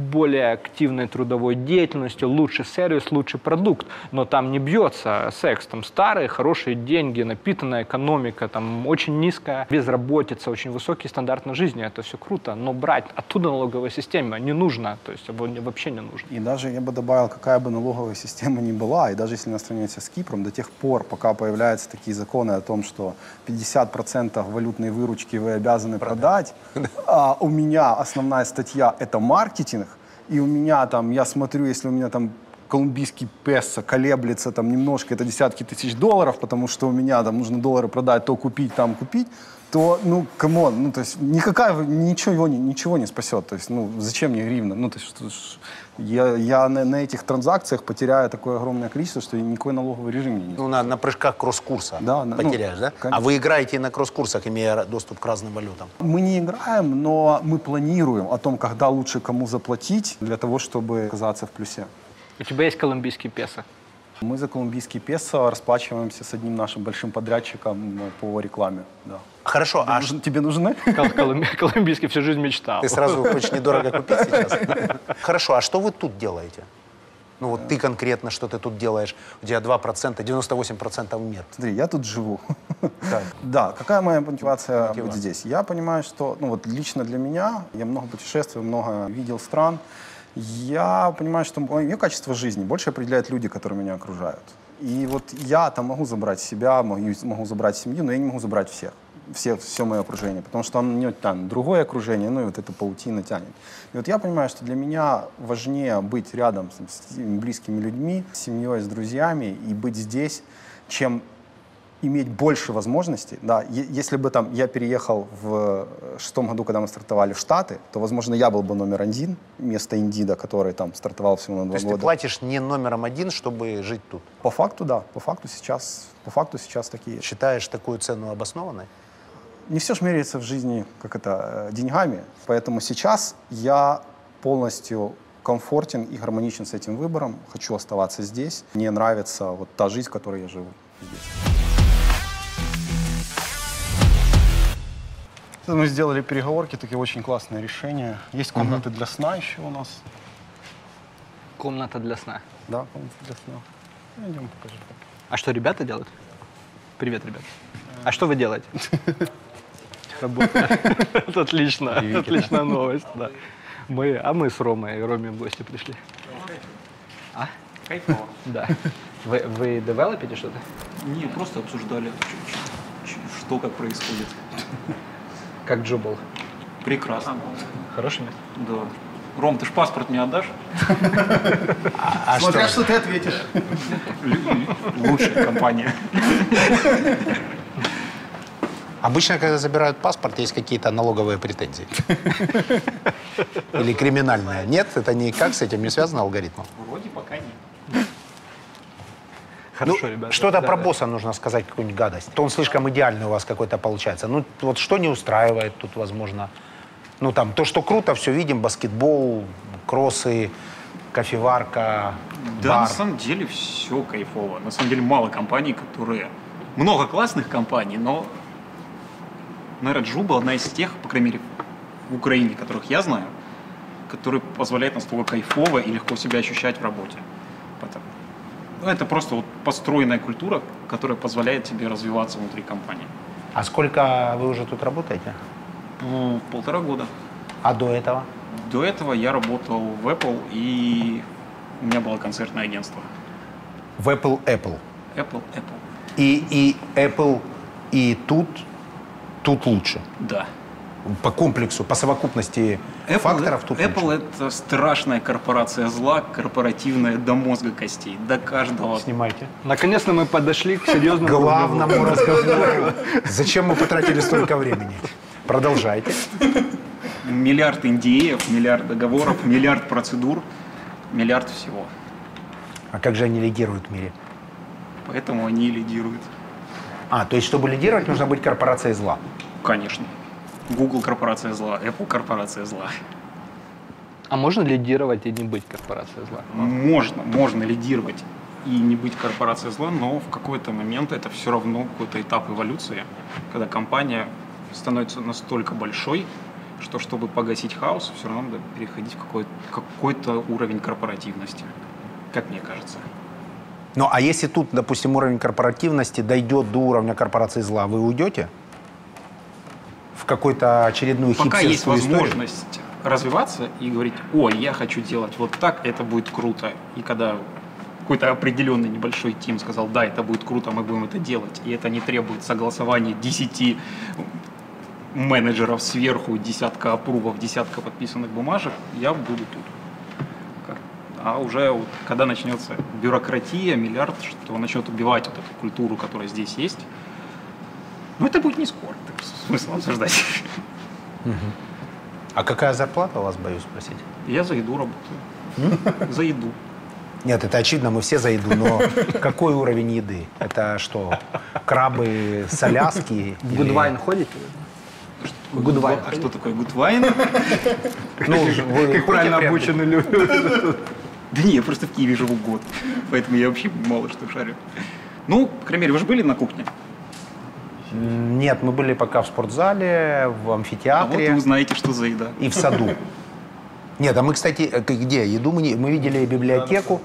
более активной трудовой деятельностью, лучший сервис, лучший продукт, но там не бьется секс, там старые, хорошие деньги, напитанная экономика, там очень низкая безработица, очень высокий стандарт на жизни, это все круто, но брать оттуда налоговая система не нужно, то есть вообще не нужно. И даже я бы добавил, какая бы налоговая система ни была, и даже если она сравнится с Кипром, до тех пор, пока появляются такие законы о том, что 50% валютной выручки вы обязаны продать, а у меня основная статья – это маркетинг, и у меня там, я смотрю, если у меня там колумбийский песо колеблется там немножко, это десятки тысяч долларов, потому что у меня там нужно доллары продать, то купить, там купить, то, ну, come on, ну, то есть никакая, ничего, не- ничего не спасет. То есть, ну, зачем мне гривна? Ну, то есть, что я, я на, на этих транзакциях потеряю такое огромное количество, что никакой налоговый режим мне не Ну, на, на прыжках кросс-курса Да, ну, потеряешь, да? конечно. А вы играете на кросс-курсах, имея доступ к разным валютам? Мы не играем, но мы планируем о том, когда лучше кому заплатить для того, чтобы оказаться в плюсе. У тебя есть колумбийский песо? Мы за колумбийский песо расплачиваемся с одним нашим большим подрядчиком э, по рекламе. Да. Хорошо, а Нужен- тебе нужны? Кол- колумби- Колумбийский всю жизнь мечтал. ты сразу хочешь недорого купить сейчас? (laughs) Хорошо, а что вы тут делаете? Ну вот ты конкретно, что ты тут делаешь? У тебя 2%, 98% мир. Смотри, я тут живу. Так. (laughs) Да, какая моя мотивация быть здесь? Я понимаю, что, ну вот лично для меня, я много путешествую, много видел стран, я понимаю, что мое качество жизни больше определяют люди, которые меня окружают. И вот я там могу забрать себя, могу, могу забрать семью, но я не могу забрать всех. Все, все мое окружение, потому что оно не там другое окружение, ну и вот эта паутина тянет. И вот я понимаю, что для меня важнее быть рядом с, с близкими людьми, с семьей, с друзьями и быть здесь, чем иметь больше возможностей. Да, если бы там я переехал в э, шестом году, когда мы стартовали в Штаты, то, возможно, я был бы номер один вместо Индида, который там стартовал всего на То два есть ты года. платишь не номером один, чтобы жить тут. По факту, да. По факту сейчас, по факту сейчас такие. Считаешь такую цену обоснованной? Не все же меряется в жизни, как это, э, деньгами. Поэтому сейчас я полностью комфортен и гармоничен с этим выбором. Хочу оставаться здесь. Мне нравится вот та жизнь, в которой я живу здесь. Мы сделали переговорки, такие очень классные решения. Есть комнаты для сна еще у нас. Комната для сна. Да, комнаты для сна. Ну, Идем покажу. А что ребята делают? Привет, ребят. А что вы делаете? (laughs) (laughs) Это отлично. Отличная новость, да. Мы, а мы с Ромой, Роме в гости пришли. А? Кайфово. (laughs) Да. Вы, вы девелопите что-то? Не, просто обсуждали, что как происходит. Как Джубл. Прекрасно. Хорошее место? Да. Ром, ты ж паспорт мне отдашь? (laughs) А Смотря что? что ты ответишь. Лучшая компания. Обычно, когда забирают паспорт, есть какие-то налоговые претензии. Или криминальные. Нет, это никак с этим не связано алгоритмом. Вроде пока нет. Хорошо, Ну, ребята. Что-то Да, про да. босса нужно сказать, какую-нибудь гадость. То он слишком идеальный у вас какой-то получается. Ну, вот что не устраивает тут, возможно? Ну, там, то, что круто, все видим, баскетбол, кроссы, кофеварка, Да, бар. на самом деле все кайфово. На самом деле мало компаний, которые... Много классных компаний, но, наверное, Джуба одна из тех, по крайней мере, в Украине, которых я знаю, которые позволяет настолько кайфово и легко себя ощущать в работе. Потому- ну, это просто вот построенная культура, которая позволяет тебе развиваться внутри компании. А сколько вы уже тут работаете? Ну, полтора года. А до этого? До этого я работал в Apple, и у меня было концертное агентство. В Apple Apple. Apple, Apple. И, и Apple, и тут, тут лучше. Да. По комплексу, по совокупности факторов тут Apple лучше. это страшная корпорация зла, корпоративная до мозга костей, до каждого. Снимайте. Наконец-то мы подошли к серьезному. Главному разговору. Зачем мы потратили столько времени? Продолжайте. Миллиард индеев, миллиард договоров, миллиард процедур, миллиард всего. А как же они лидируют в мире? Поэтому они и лидируют. А, то есть, чтобы лидировать, нужно быть корпорацией зла. Конечно. Google корпорация зла, Apple корпорация зла. А можно лидировать и не быть корпорацией зла? Можно, можно лидировать и не быть корпорацией зла, но в какой-то момент это все равно какой-то этап эволюции, когда компания становится настолько большой, что чтобы погасить хаос, все равно надо переходить в какой- какой-то уровень корпоративности, как мне кажется. Ну, а если тут, допустим, уровень корпоративности дойдет до уровня корпорации зла, вы уйдете? В какую-то очередную Пока есть историю? возможность развиваться и говорить, ой, я хочу делать вот так, это будет круто. И когда какой-то определенный небольшой тим сказал, да, это будет круто, мы будем это делать, и это не требует согласования 10 менеджеров сверху, десятка апрувов, десятка подписанных бумажек, я буду тут. А уже вот, когда начнется бюрократия, миллиард, что начнет убивать вот эту культуру, которая здесь есть, ну это будет не скоро, так смысл обсуждать. А какая зарплата у вас, боюсь спросить? Я за еду работаю. За еду. Нет, это очевидно, мы все за еду, но какой уровень еды? Это что, крабы с Аляски? В или- Гудвайн ходите? Гудвайн. А что такое гудвайн? Ну, вы Как правильно обучены люди. Да не, я просто в Киеве живу год. Поэтому я вообще мало что шарю. Ну, по крайней мере, вы же были на кухне? Нет, мы были пока в спортзале, в А вот и амфитеатре узнаете, что за еда. и в саду. Нет, а мы, кстати, э, где? Еду мы, не- мы видели библиотеку.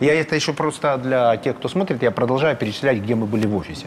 Я это еще просто для тех, кто смотрит, я продолжаю перечислять, где мы были в офисе.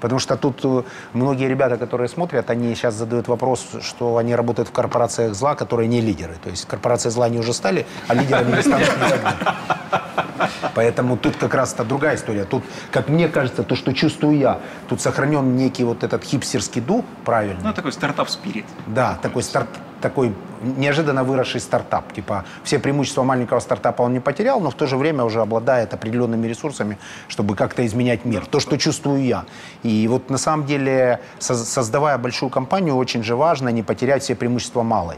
Потому что тут э, многие ребята, которые смотрят, они сейчас задают вопрос, что они работают в корпорациях зла, которые не лидеры. То есть корпорации зла они уже стали, а лидерами не станут никогда. Поэтому тут как раз это другая история. Тут, как мне кажется, то, что чувствую я, тут сохранен некий вот этот хипстерский дух, правильно. Ну, такой стартап-спирит. Да, такой старт, такой неожиданно выросший стартап. Типа все преимущества маленького стартапа он не потерял, но в то же время уже обладает определенными ресурсами, чтобы как-то изменять мир. То, что чувствую я. И вот на самом деле, со- создавая большую компанию, очень же важно не потерять все преимущества малой.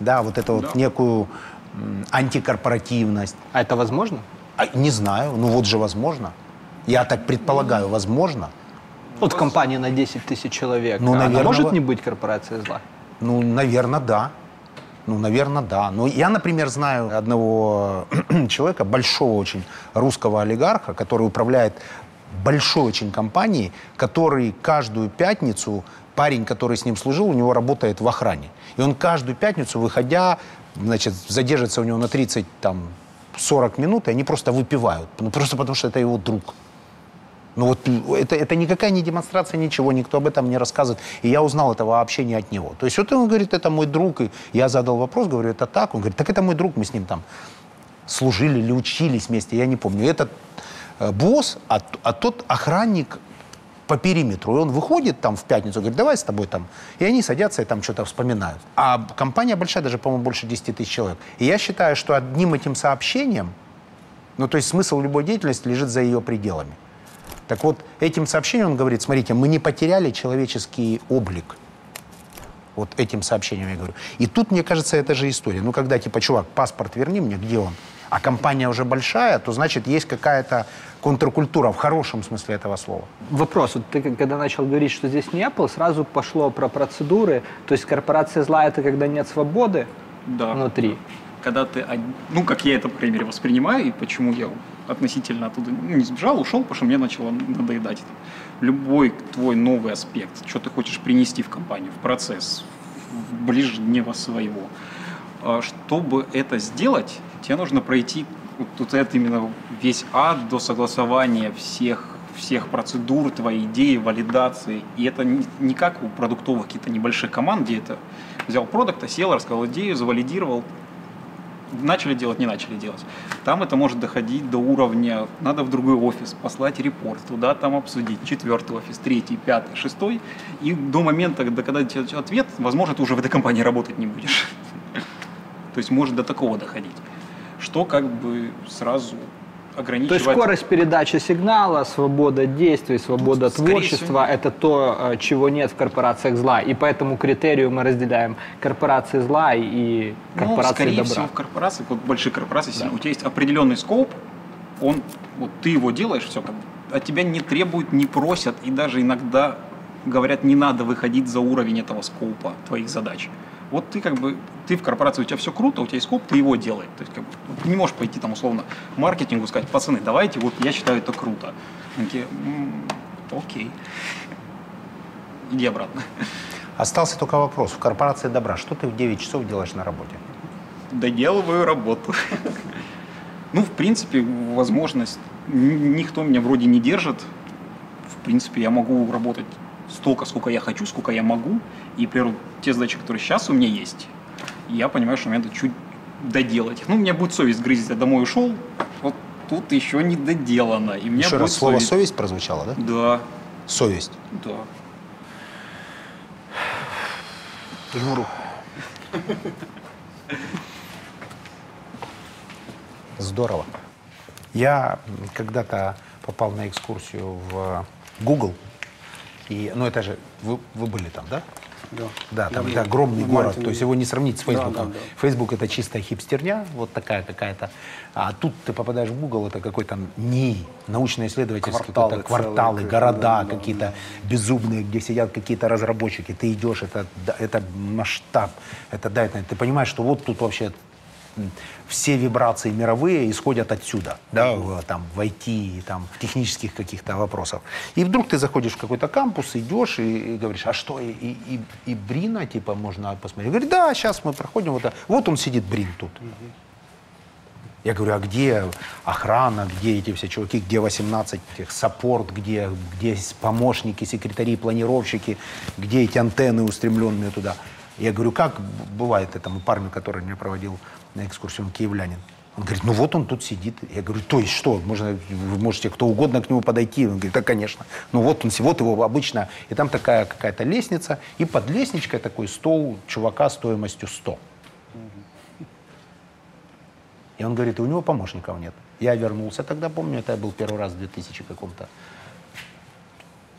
Да, вот это вот некую антикорпоративность. А это возможно? А, не знаю, ну вот же возможно. Я так предполагаю, возможно. Вот компания на 10 тысяч человек. Ну, она наверное, может не быть корпорацией зла? Ну, наверное, да. Ну, наверное, да. Но я, например, знаю одного (clears throat) человека, большого очень русского олигарха, который управляет большой очень компанией, который каждую пятницу, парень, который с ним служил, у него работает в охране. И он каждую пятницу, выходя, значит, задержится у него на 30, там, 40 минут, и они просто выпивают. Ну, просто потому что это его друг. Ну вот это, это никакая не демонстрация, ничего, никто об этом не рассказывает. И я узнал это вообще не от него. То есть вот он говорит, это мой друг, и я задал вопрос, говорю, это так? Он говорит, так это мой друг, мы с ним там служили или учились вместе, я не помню. Этот э, босс, а, а тот охранник по периметру. И он выходит там в пятницу, говорит, давай с тобой там. И они садятся и там что-то вспоминают. А компания большая, даже, по-моему, больше 10 тысяч человек. И я считаю, что одним этим сообщением, ну, то есть смысл любой деятельности лежит за ее пределами. Так вот, этим сообщением он говорит, смотрите, мы не потеряли человеческий облик. Вот этим сообщением я говорю. И тут, мне кажется, это же история. Ну, когда, типа, чувак, паспорт верни мне, где он? А компания уже большая, то, значит, есть какая-то контркультура в хорошем смысле этого слова. Вопрос. Вот ты когда начал говорить, что здесь не Apple, сразу пошло про процедуры. То есть корпорация зла – это когда нет свободы Да. внутри. Когда ты, ну, как я это, по крайней мере, воспринимаю, и почему я относительно оттуда ну, не сбежал, ушел, потому что мне начало надоедать. Любой твой новый аспект, что ты хочешь принести в компанию, в процесс, в ближнего своего, а, чтобы это сделать, тебе нужно пройти тут это именно весь ад до согласования всех всех процедур, твоей идеи, валидации. И это не, как у продуктовых каких-то небольших команд, где это взял продукт, сел, рассказал идею, завалидировал, начали делать, не начали делать. Там это может доходить до уровня, надо в другой офис послать репорт, туда там обсудить, четвертый офис, третий, пятый, шестой, и до момента, до, когда тебе ответ, возможно, ты уже в этой компании работать не будешь. (laughs) То есть может до такого доходить, что как бы сразу То ограничивает... есть скорость передачи сигнала, свобода действий, свобода скорее творчества всего, – это то, э, чего нет в корпорациях зла. И по этому критерию мы разделяем корпорации зла и Ну, корпорации скорее добра. всего, в корпорациях, вот большие корпорации, если у тебя есть определенный скоп, он, вот ты его делаешь, все, как от тебя не требуют, не просят, и даже иногда говорят, не надо выходить за уровень этого скопа твоих задач. Вот ты как бы, ты в корпорации, у тебя все круто, у тебя есть скоп, ты его делай. То есть как бы, вот ты не можешь пойти там условно маркетингу сказать, пацаны, давайте, вот я считаю это круто. Они такие, «М, окей. Иди обратно. Остался только вопрос. В корпорации добра, что ты в 9 часов делаешь на работе? доделываю работу. Ну, в принципе, возможность. Никто меня вроде не держит. В принципе, я могу работать столько, сколько я хочу, сколько я могу. И, например, те задачи, которые сейчас у меня есть, я понимаю, что мне надо чуть доделать. Ну, у меня будет совесть грызть, я домой ушел, вот тут еще не доделано. И меня Еще раз, слово совесть. совесть прозвучало, да? Да, Совесть. да. Жму руку. Здорово. Я когда-то попал на экскурсию в Google. И, ну, это же, вы, вы были там, да? Да. Да, там это огромный В город, то есть его не сравнить с Да, Фейсбуком. да, да. Фейсбук это чистая хипстерня, вот такая какая-то. А тут ты попадаешь в Google, это какой-то НИИ, научно-исследовательский, Кварталы кварталы, целые, города да, да, какие-то безумные, где сидят какие-то разработчики. Ты идешь, это, да, это масштаб, это да, это, ты понимаешь, что вот тут вообще все вибрации мировые исходят отсюда, да, там, в IT, там, в технических каких-то вопросах. И вдруг ты заходишь в какой-то кампус, идешь и, и говоришь, а что, и, и, и, Брина, типа, можно посмотреть? Говорит, да, сейчас мы проходим, вот, вот он сидит, Брин, тут. Я говорю, а где охрана, где эти все чуваки, где 18 этих саппорт, где, где помощники, секретари, планировщики, где эти антенны устремленные туда? Я говорю, как бывает этому парню, который меня проводил на экскурсию, он киевлянин? Он говорит, ну вот он тут сидит. Я говорю, то есть что, можно, вы можете кто угодно к нему подойти? Он говорит, да, конечно. Ну вот он, вот его обычно. И там такая какая-то лестница, и под лестничкой такой стол чувака стоимостью 100. И он говорит, и у него помощников нет. Я вернулся тогда, помню, это был первый раз в 2000 каком-то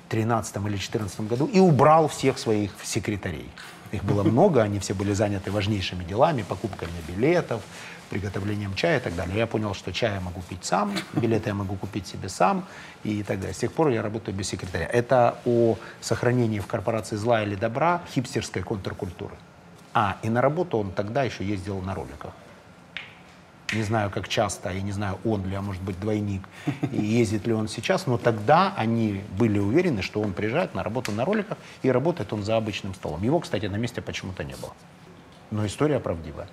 13 или 2014 году и убрал всех своих секретарей. Их было много, они все были заняты важнейшими делами, покупками билетов, приготовлением чая и так далее. Я понял, что чай я могу пить сам, билеты я могу купить себе сам и так далее. С тех пор я работаю без секретаря. Это о сохранении в корпорации зла или добра хипстерской контркультуры. А, и на работу он тогда еще ездил на роликах. Не знаю, как часто, я не знаю, он ли, а может быть, двойник, и ездит ли он сейчас, но тогда они были уверены, что он приезжает на работу на роликах, и работает он за обычным столом. Его, кстати, на месте почему-то не было. Но история правдивая.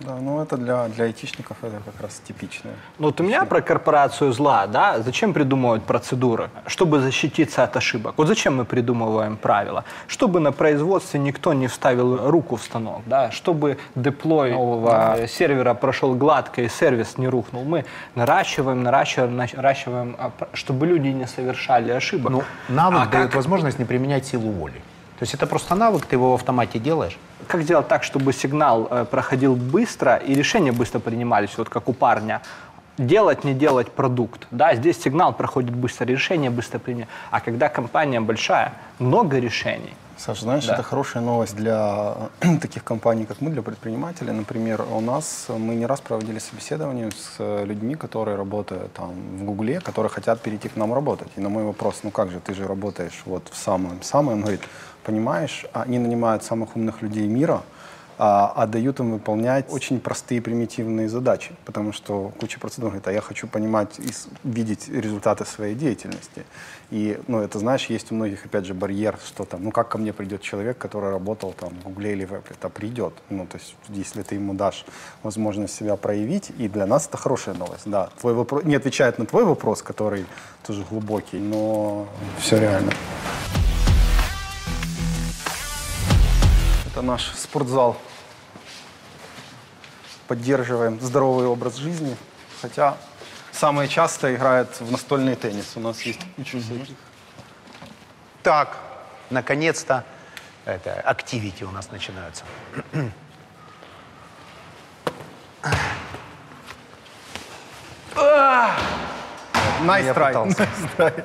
Да, ну это для, для айтишников это как раз типичное. Ну вот у меня про корпорацию зла, да, зачем придумывают процедуры? Чтобы защититься от ошибок. Вот зачем мы придумываем правила? Чтобы на производстве никто не вставил руку в станок, да, чтобы деплой нового сервера прошел гладко и сервис не рухнул. Мы наращиваем, наращиваем, наращиваем, а, чтобы люди не совершали ошибок. Ну, навык А дает как- возможность не применять силу воли. То есть это просто навык, ты его в автомате делаешь. Как сделать так, чтобы сигнал э, проходил быстро и решения быстро принимались, вот как у парня? Делать, не делать продукт. Да, здесь сигнал проходит быстро, решение быстро принято. А когда компания большая, много решений. Саша, знаешь, Да. это хорошая новость для (clears throat) таких компаний, как мы, для предпринимателей. Например, у нас э, мы не раз проводили собеседование с э, людьми, которые работают там в Гугле, которые хотят перейти к нам работать. И на мой вопрос, ну как же, ты же работаешь вот в самом-самом, он говорит, понимаешь, они нанимают самых умных людей мира, а, а дают им выполнять очень простые примитивные задачи, потому что куча процедур говорит, а я хочу понимать и видеть результаты своей деятельности. И, ну, это, знаешь, есть у многих, опять же, барьер, что там, ну, как ко мне придет человек, который работал там в Гугле или в Apple, это придет. Ну, то есть, если ты ему дашь возможность себя проявить, и для нас это хорошая новость, да. Твой вопрос, не отвечает на твой вопрос, который тоже глубокий, но все реально. Это наш спортзал. Поддерживаем здоровый образ жизни. Хотя самые часто играют в настольный теннис. У нас есть куча всяких. Так, наконец-то это активити у нас начинаются. Nice try. (laughs) Nice try.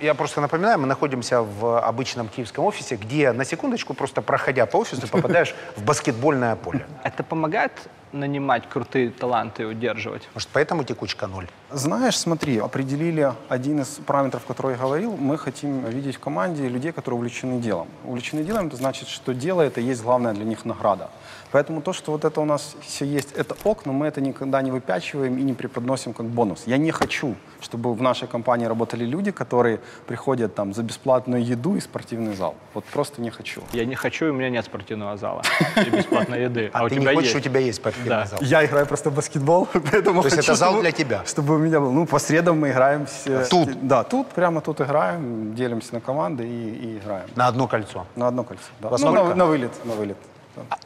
Я просто напоминаю, мы находимся в обычном киевском офисе, где на секундочку, просто проходя по офису, попадаешь в баскетбольное поле. Это помогает нанимать крутые таланты и удерживать? Может, поэтому текучка ноль? Знаешь, смотри, определили один из параметров, который я говорил. Мы хотим видеть в команде людей, которые увлечены делом. Увлечены делом, это значит, что дело это есть главная для них награда. Поэтому то, что вот это у нас все есть, это ок, но мы это никогда не выпячиваем и не преподносим как бонус. Я не хочу, чтобы в нашей компании работали люди, которые приходят там за бесплатную еду и спортивный зал. Вот просто не хочу. Я не хочу, и у меня нет спортивного зала и (laughs) бесплатной еды. А, у ты тебя не хочешь, есть. у тебя есть спортивный Да. зал? Я играю просто в баскетбол, (laughs) поэтому То есть хочу, это зал для тебя? Чтобы у меня был. Ну, по средам мы играем все. Тут? Да, тут, прямо тут играем, делимся на команды и, и играем. На одно кольцо. На одно кольцо. Да. Ну, на, на вылет, на вылет. Да.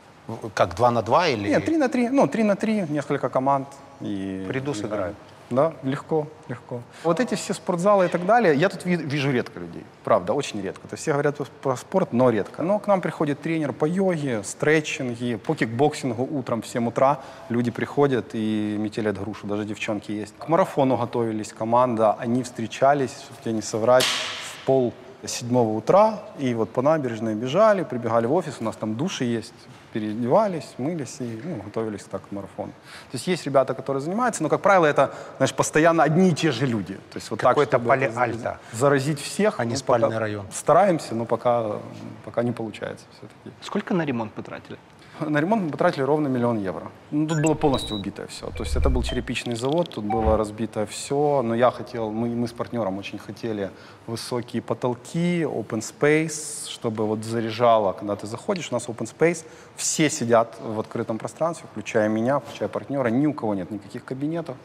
Как, два на два или... Нет, три на три. Ну, три на три, несколько команд. И Приду, сыграю. Да, легко, легко. Вот эти все спортзалы и так далее, я тут ви- вижу редко людей. Правда, очень редко. То есть все говорят про спорт, но редко. Но к нам приходит тренер по йоге, стретчинге, по кикбоксингу утром в 7 утра. Люди приходят и метелят грушу, даже девчонки есть. К марафону готовились команда, они встречались, чтобы тебе не соврать, в пол седьмого утра, и вот по набережной бежали, прибегали в офис, у нас там души есть, переодевались, мылись и ну, готовились так к марафону. То есть есть ребята, которые занимаются, но, как правило, это, знаешь, постоянно одни и те же люди. То есть вот Какое-то так, чтобы поле за- Альта. заразить всех. А не ну, спальный пока район. Стараемся, но пока, пока не получается все-таки. Сколько на ремонт потратили? На ремонт мы потратили ровно миллион евро. Ну, тут было полностью убитое все. То есть это был черепичный завод, тут было разбито все. Но я хотел, мы, мы с партнером очень хотели высокие потолки, open space, чтобы вот заряжало, когда ты заходишь, у нас open space, все сидят в открытом пространстве, включая меня, включая партнера, ни у кого нет никаких кабинетов.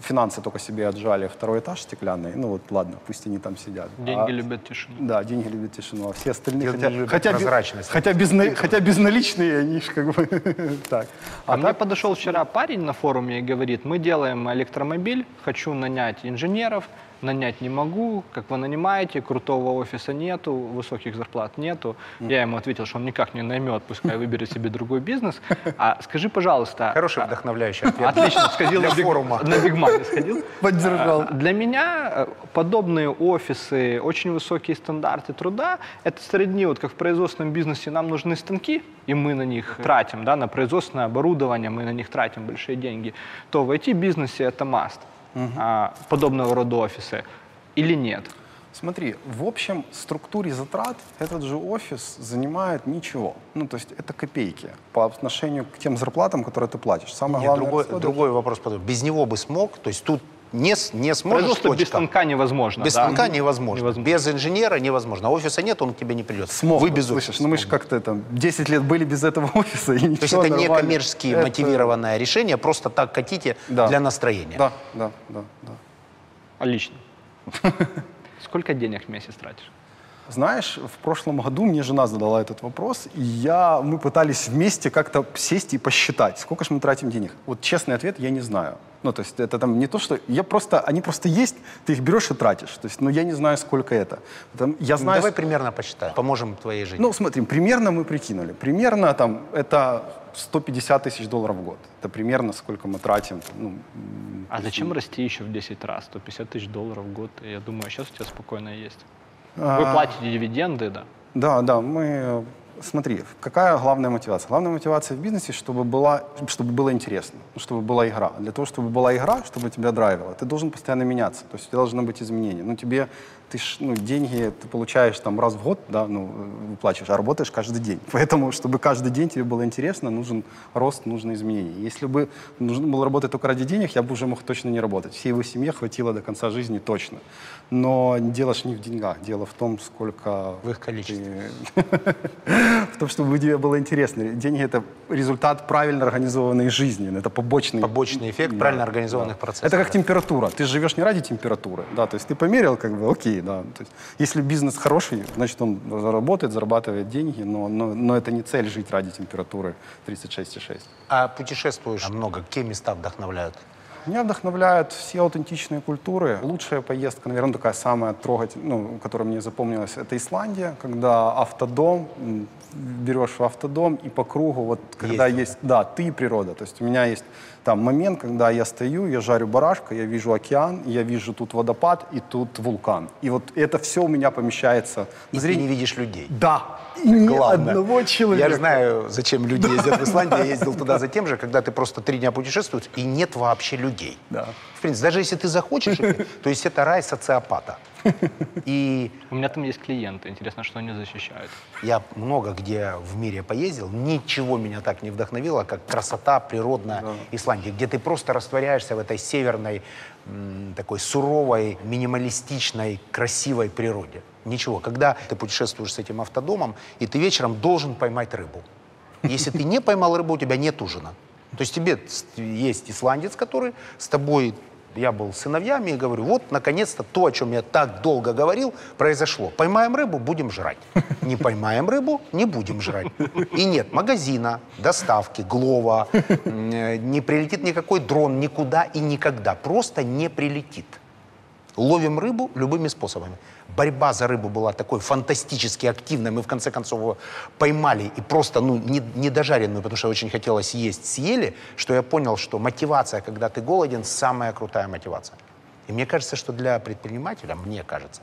Финансы только себе отжали второй этаж стеклянный. Ну вот ладно, пусть они там сидят. Деньги А- любят тишину. да, деньги любят тишину, а все остальные, Деньги хотя, любят хотя, прозрачность. хотя, безна- хотя безналичные, они ж как бы (laughs) так. А А мне так, подошел вчера парень на форуме и говорит, мы делаем электромобиль, хочу нанять инженеров, нанять не могу, как вы нанимаете, крутого офиса нету, высоких зарплат нету. Я ему ответил, что он никак не наймет, пускай выберет себе другой бизнес. (laughs) А скажи, пожалуйста... Хороший а, вдохновляющий ответ. Отлично, сходил Для на, биг, форума. на Money сходил. (laughs) Поддержал. А, Для меня э, подобные офисы, очень высокие стандарты труда, это сродни, вот как в производственном бизнесе нам нужны станки, и мы на них тратим, да, на производственное оборудование, мы на них тратим большие деньги, то в IT-бизнесе это маст, а, подобного рода офисы, или нет? Смотри, в общем структуре затрат этот же офис занимает ничего. Ну, то есть это копейки по отношению к тем зарплатам, которые ты платишь. Самое Нет, главное другой, расходы- другой вопрос. Без него бы смог, то есть тут не, не сможешь Производство без станка невозможно. Без да? станка невозможно. Невозможно. Без инженера невозможно. А офиса нет, он к тебе не придет. Смог Вы без слышишь, офиса. ну мы же как-то там 10 лет были без этого (laughs) офиса, и ничего, То есть это не коммерчески Это- мотивированное решение, просто так хотите Да. для настроения. Да, да, да, да. А лично? (laughs) Сколько денег в месяц тратишь? Знаешь, в прошлом году мне жена задала этот вопрос, и я, мы пытались вместе как-то сесть и посчитать, сколько же мы тратим денег. Вот честный ответ, я не знаю. Ну, то есть это там не то, что... Я просто, они просто есть, ты их берешь и тратишь. То есть, ну, я не знаю, сколько это. Там, я Ну, знаю... Давай примерно посчитаем. Поможем твоей жене. Ну, смотрим, примерно мы прикинули. Примерно там это 150 тысяч долларов в год. Это примерно сколько мы тратим. Ну, А зачем расти еще в 10 раз? 150 тысяч долларов в год. Я думаю, сейчас у тебя спокойно есть. Вы А. платите дивиденды, да? Да, да, мы... Смотри, какая главная мотивация? Главная мотивация в бизнесе, чтобы, была, чтобы было интересно, чтобы была игра. Для того, чтобы была игра, чтобы тебя драйвило, ты должен постоянно меняться, то есть у тебя должны быть изменения. Ну, тебе, ты ж, ну, деньги ты получаешь там раз в год, да, ну, выплачиваешь, а работаешь каждый день. (laughs) Поэтому, чтобы каждый день тебе было интересно, нужен рост, нужны изменения. Если бы нужно было работать только ради денег, я бы уже мог точно не работать. Всей его семье хватило до конца жизни точно. Но дело ж не в деньгах, дело в том, сколько... В их количестве. (laughs) в том, чтобы тебе было интересно. Деньги — это результат правильно организованной жизни, это побочный... Побочный эффект правильно организованных процессов. Это как температура. Ты живешь не ради температуры, да, то есть ты померил, как бы, окей, да. То есть, если бизнес хороший, значит, он заработает, зарабатывает деньги, но, но, но это не цель жить ради температуры 36,6. А путешествуешь много, какие места вдохновляют? Меня вдохновляют все аутентичные культуры. Лучшая поездка, наверное, такая самая трогательная, ну, которая мне запомнилась, это Исландия, когда автодом, берешь в автодом и по кругу, вот когда Ездил, есть, да, ты и природа. То есть у меня есть там момент, когда я стою, я жарю барашка, я вижу океан, я вижу тут водопад и тут вулкан. И вот это все у меня помещается И в ты зрение. не видишь людей. Да, и ни Главное. одного человека. Я знаю, зачем люди ездят в Исландию. Я ездил туда за тем же, когда ты просто три дня путешествуешь, и нет вообще людей. Да. В принципе, даже если ты захочешь, (laughs) то есть это рай социопата. И У меня там есть клиенты. Интересно, что они защищают. я много где в мире поездил, ничего меня так не вдохновило, как красота природная Исландии, где ты просто растворяешься в этой северной, м, такой суровой, минималистичной, красивой природе. Ничего. Когда ты путешествуешь с этим автодомом, и ты вечером должен поймать рыбу. Если ты не поймал рыбу, у тебя нет ужина. То есть тебе есть исландец, который с тобой я был сыновьями и говорю, вот, наконец-то, то, о чем я так долго говорил, произошло. Поймаем рыбу, будем жрать. (laughs) Не поймаем рыбу, не будем жрать. И нет магазина, доставки, глова, (laughs) э, не прилетит никакой дрон никуда и никогда. Просто не прилетит. Ловим рыбу любыми способами. Борьба за рыбу была такой фантастически активной. Мы в конце концов его поймали и просто ну, не, не дожаренную, потому что очень хотелось есть, съели, что я понял, что мотивация, когда ты голоден, самая крутая мотивация. И мне кажется, что для предпринимателя, мне кажется,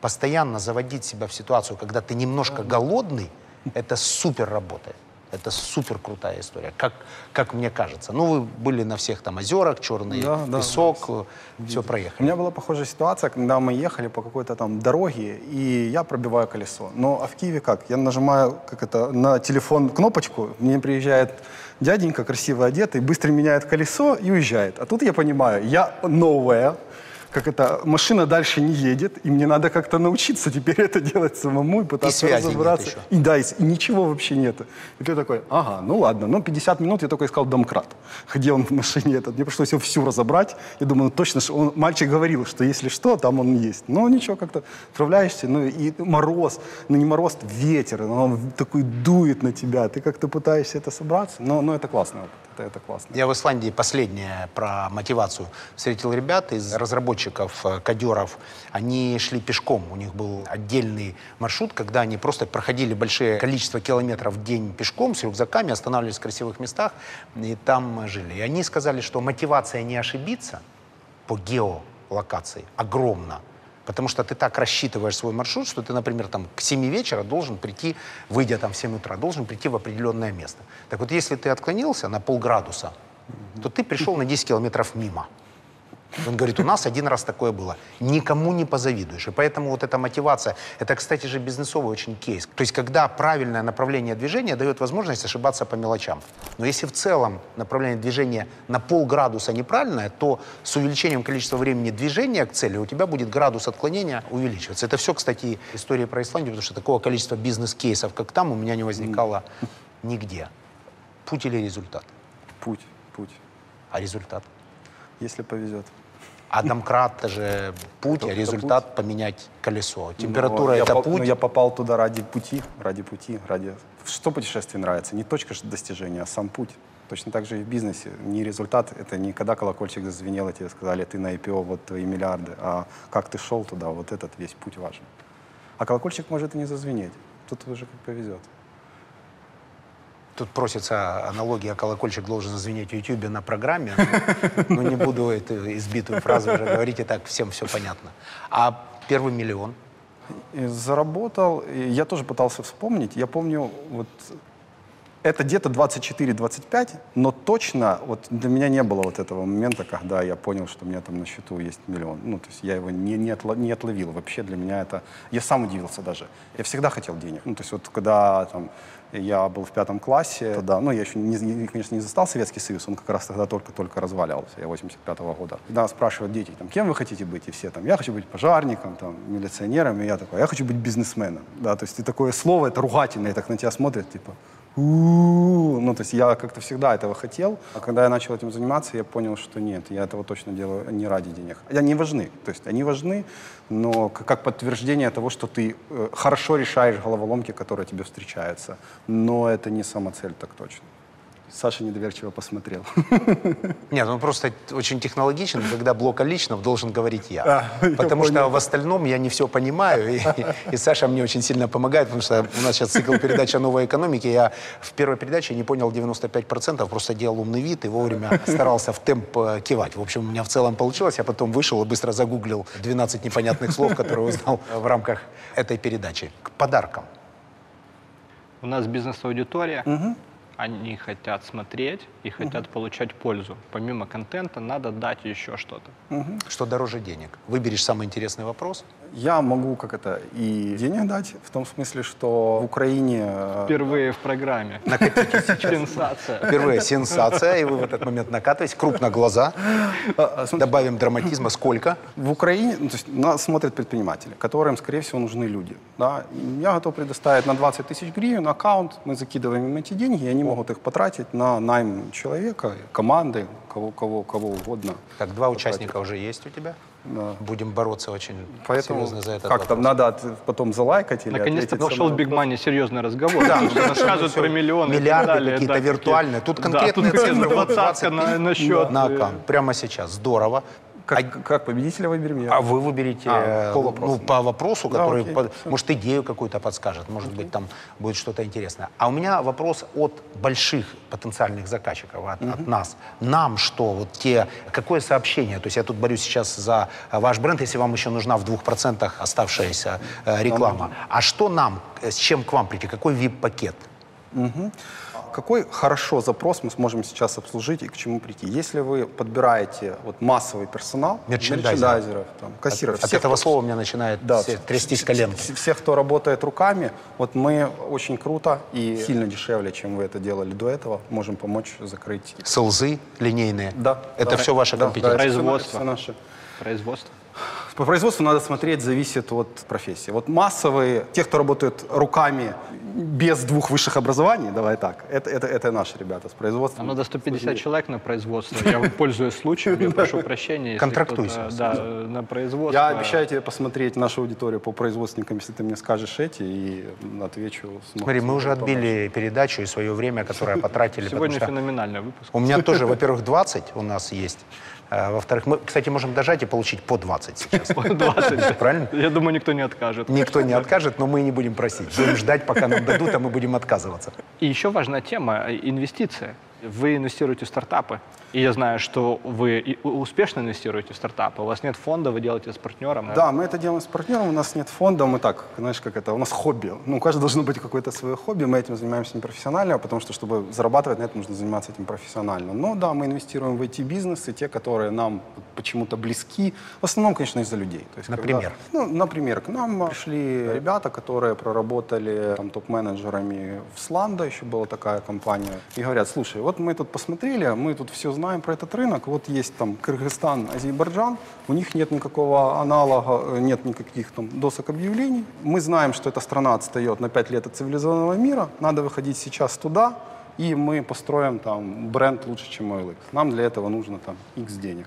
постоянно заводить себя в ситуацию, когда ты немножко голодный, это супер работает. Это супер крутая история, как, как мне кажется. Ну, вы были на всех там озерах, черный Да, да, песок, все У проехали. меня была похожая ситуация, когда мы ехали по какой-то там дороге, и я пробиваю колесо. Но а в Киеве как? Я нажимаю как это, на телефон кнопочку, мне приезжает дяденька, красиво одетый, быстро меняет колесо и уезжает. А тут я понимаю, я новая, как это, машина дальше не едет, и мне надо как-то научиться теперь это делать самому и пытаться нет разобраться. И да, и, и ничего вообще нету. И ты такой, ага, ну ладно. Ну, 50 минут я только искал домкрат. Где он в машине этот. Мне пришлось его всю разобрать. И думаю, ну точно, что он, мальчик говорил, что если что, там он есть. Но ничего, как-то справляешься. Ну и мороз, ну не мороз, ветер, он такой дует на тебя. Ты как-то пытаешься это собраться. Но, но это классный опыт. Это, это классно. Я в Исландии последнее про мотивацию встретил ребят из разработчиков, э, кодеров. Они шли пешком. У них был отдельный маршрут, когда они просто проходили большое количество километров в день пешком с рюкзаками, останавливались в красивых местах и там жили. И они сказали, что мотивация не ошибиться по геолокации огромна. Потому что ты так рассчитываешь свой маршрут, что ты, например, там, к 7 вечера должен прийти, выйдя там в 7 утра, должен прийти в определенное место. Так вот, если ты отклонился на полградуса, то ты пришел на 10 километров мимо. Он говорит, у нас один раз такое было. Никому не позавидуешь. И поэтому вот эта мотивация, это, кстати же, бизнесовый очень кейс. То есть, когда правильное направление движения дает возможность ошибаться по мелочам. Но если в целом направление движения на полградуса неправильное, то с увеличением количества времени движения к цели у тебя будет градус отклонения увеличиваться. Это все, кстати, история про Исландию, потому что такого количества бизнес-кейсов, как там, у меня не возникало нигде. Путь или результат? Путь, путь, А результат? если повезет. А домкрат же путь, а результат поменять колесо. Температура Но я это по- путь. но я попал туда ради пути, ради пути, ради... Что путешествие нравится? Не точка достижения, а сам путь. Точно так же и в бизнесе. Не результат, это не когда колокольчик зазвенел, и тебе сказали, ты на IPO, вот твои миллиарды, а как ты шел туда, вот этот весь путь важен. А колокольчик может и не зазвенеть. Тут уже как повезет. Тут просится аналогия, колокольчик должен звенеть в Ютьюбе на программе. Но не буду эту избитую фразу уже говорить, и так всем все понятно. А первый миллион? Заработал, я тоже пытался вспомнить. Я помню, вот это где-то 24-25, но точно вот для меня не было вот этого момента, когда я понял, что у меня там на счету есть миллион. Ну, то есть я его не, не, отло- не отловил. Вообще для меня это... Я сам удивился даже. Я всегда хотел денег. Ну, то есть вот когда там я был в пятом классе, тогда, ну, я еще, не, не- конечно, не застал Советский Союз, он как раз тогда только-только разваливался, я 85-го года. Когда спрашивают дети, там, кем вы хотите быть, и все там, я хочу быть пожарником, там, милиционером, и я такой, я хочу быть бизнесменом, да, то есть и такое слово, это ругательное, и так на тебя смотрят, типа, Ну, то есть я как-то всегда этого хотел, а когда я начал этим заниматься, я понял, что нет, я этого точно делаю не ради денег. Они важны, то есть они важны, но как подтверждение того, что ты э, хорошо решаешь головоломки, которые тебе встречаются, но это не самоцель так точно. Саша недоверчиво посмотрел. Нет, он просто очень технологичен, когда блок личного должен говорить я. А, (laughs) я потому что понял. в остальном я не все понимаю. И, и Саша мне очень сильно помогает, потому что у нас сейчас цикл передач о новой экономике. Я в первой передаче не понял 95%, просто делал умный вид и вовремя старался в темп э, кивать. В общем, у меня в целом получилось. Я потом вышел и быстро загуглил 12 непонятных слов, которые узнал в рамках этой передачи. К подаркам. У нас бизнес-аудитория. Они хотят смотреть и хотят получать пользу. Помимо контента надо дать еще что-то. Что дороже денег? Выберешь самый интересный вопрос. Я могу, как это, и денег дать, в том смысле, что в Украине... э, Впервые в программе. Накатите сейчас. Сенсация. Впервые сенсация, и вы в этот момент накатываетесь. Крупно глаза. а, а, Добавим драматизма. Сколько? В Украине ну, то есть нас смотрят предприниматели, которым, скорее всего, нужны люди. Да? Я готов предоставить на 20 тысяч гривен аккаунт, мы закидываем им эти деньги, и они могут их потратить на найм человека, команды, кого, кого, кого угодно. Так, два участника уже есть у тебя. Да. Будем бороться очень Поэтому серьезно за этот как там надо от- потом залайкать или Наконец-то пошел в на Big? Money серьезный разговор. Да, рассказывают про миллионы. миллиарды какие-то виртуальные. Тут конкретные цифры. Двадцатка 20 на, на счет. На э, аккаунт. Прямо сейчас. Здорово. Как, как победителя выберем я. А вы выберете А, э, по вопросу. ну, по вопросу, Да, который, окей, под- может, идею какую-то подскажет, может быть, там будет что-то интересное. А у меня вопрос от больших потенциальных заказчиков, от, от нас. Нам что? Вот те, какое сообщение? То есть я тут борюсь сейчас за ваш бренд, если вам еще нужна в 2% оставшаяся э, реклама. А что нам, э, с чем к вам прийти? Какой VIP-пакет? Какой хорошо запрос мы сможем сейчас обслужить и к чему прийти? Если вы подбираете вот массовый персонал, Мерчендайзеров. мерчендайзеров, там, кассиров, От всех, этого кто- слова у меня начинает да, все- вс- трястись коленки. вс- Всех, кто работает руками, вот мы очень круто и сильно дешевле, чем вы это делали до этого, можем помочь закрыть. СЛЗы линейные. Да. Это да, все ваша да, компетенция. да, это Производство. это всё наше. Производство. По производству надо смотреть, зависит от профессии. Вот массовые, те, кто работают руками без двух высших образований, давай так, это, это, это наши ребята с производством. Нам надо 150 человек на производство. Я пользуюсь случаем, я (laughs) прошу прощения. Контрактуйся. Да, на производство. Я обещаю тебе посмотреть нашу аудиторию по производственникам, если ты мне скажешь эти, и отвечу. Смотри, мы уже отбили передачу и свое время, которое потратили. Сегодня феноменальный выпуск. У меня (laughs) тоже, во-первых, 20 у нас есть. А, Во-вторых, мы, кстати, можем дожать и получить по 20 сейчас. (laughs) 20. Правильно? Я думаю, никто не откажет. Никто не откажет, но мы не будем просить. Будем ждать, пока нам дадут, а мы будем отказываться. И еще важная тема – инвестиция. Вы инвестируете в стартапы. И я знаю, что вы успешно инвестируете в стартапы. У вас нет фонда, вы делаете с партнером. Да, мы это делаем с партнером, у нас нет фонда, мы так, знаешь, как это, у нас хобби. Ну, у каждого должно быть какое-то свое хобби, мы этим занимаемся непрофессионально, потому что, чтобы зарабатывать на этом, нужно заниматься этим профессионально. Но да, мы инвестируем в IT-бизнесы, те, которые нам почему-то близки, в основном, конечно, из-за людей. То есть, когда- Например? ну, например, к нам пришли ребята, которые проработали там, топ-менеджерами в Сланда, еще была такая компания, и говорят, слушай, вот мы тут посмотрели, мы тут все знаем про этот рынок, вот есть там Кыргызстан, Азербайджан, у них нет никакого аналога, э, нет никаких там досок объявлений. Мы знаем, что эта страна отстает на 5 лет от цивилизованного мира, надо выходить сейчас туда, и мы построим там бренд лучше, чем OLX. Нам для этого нужно там X денег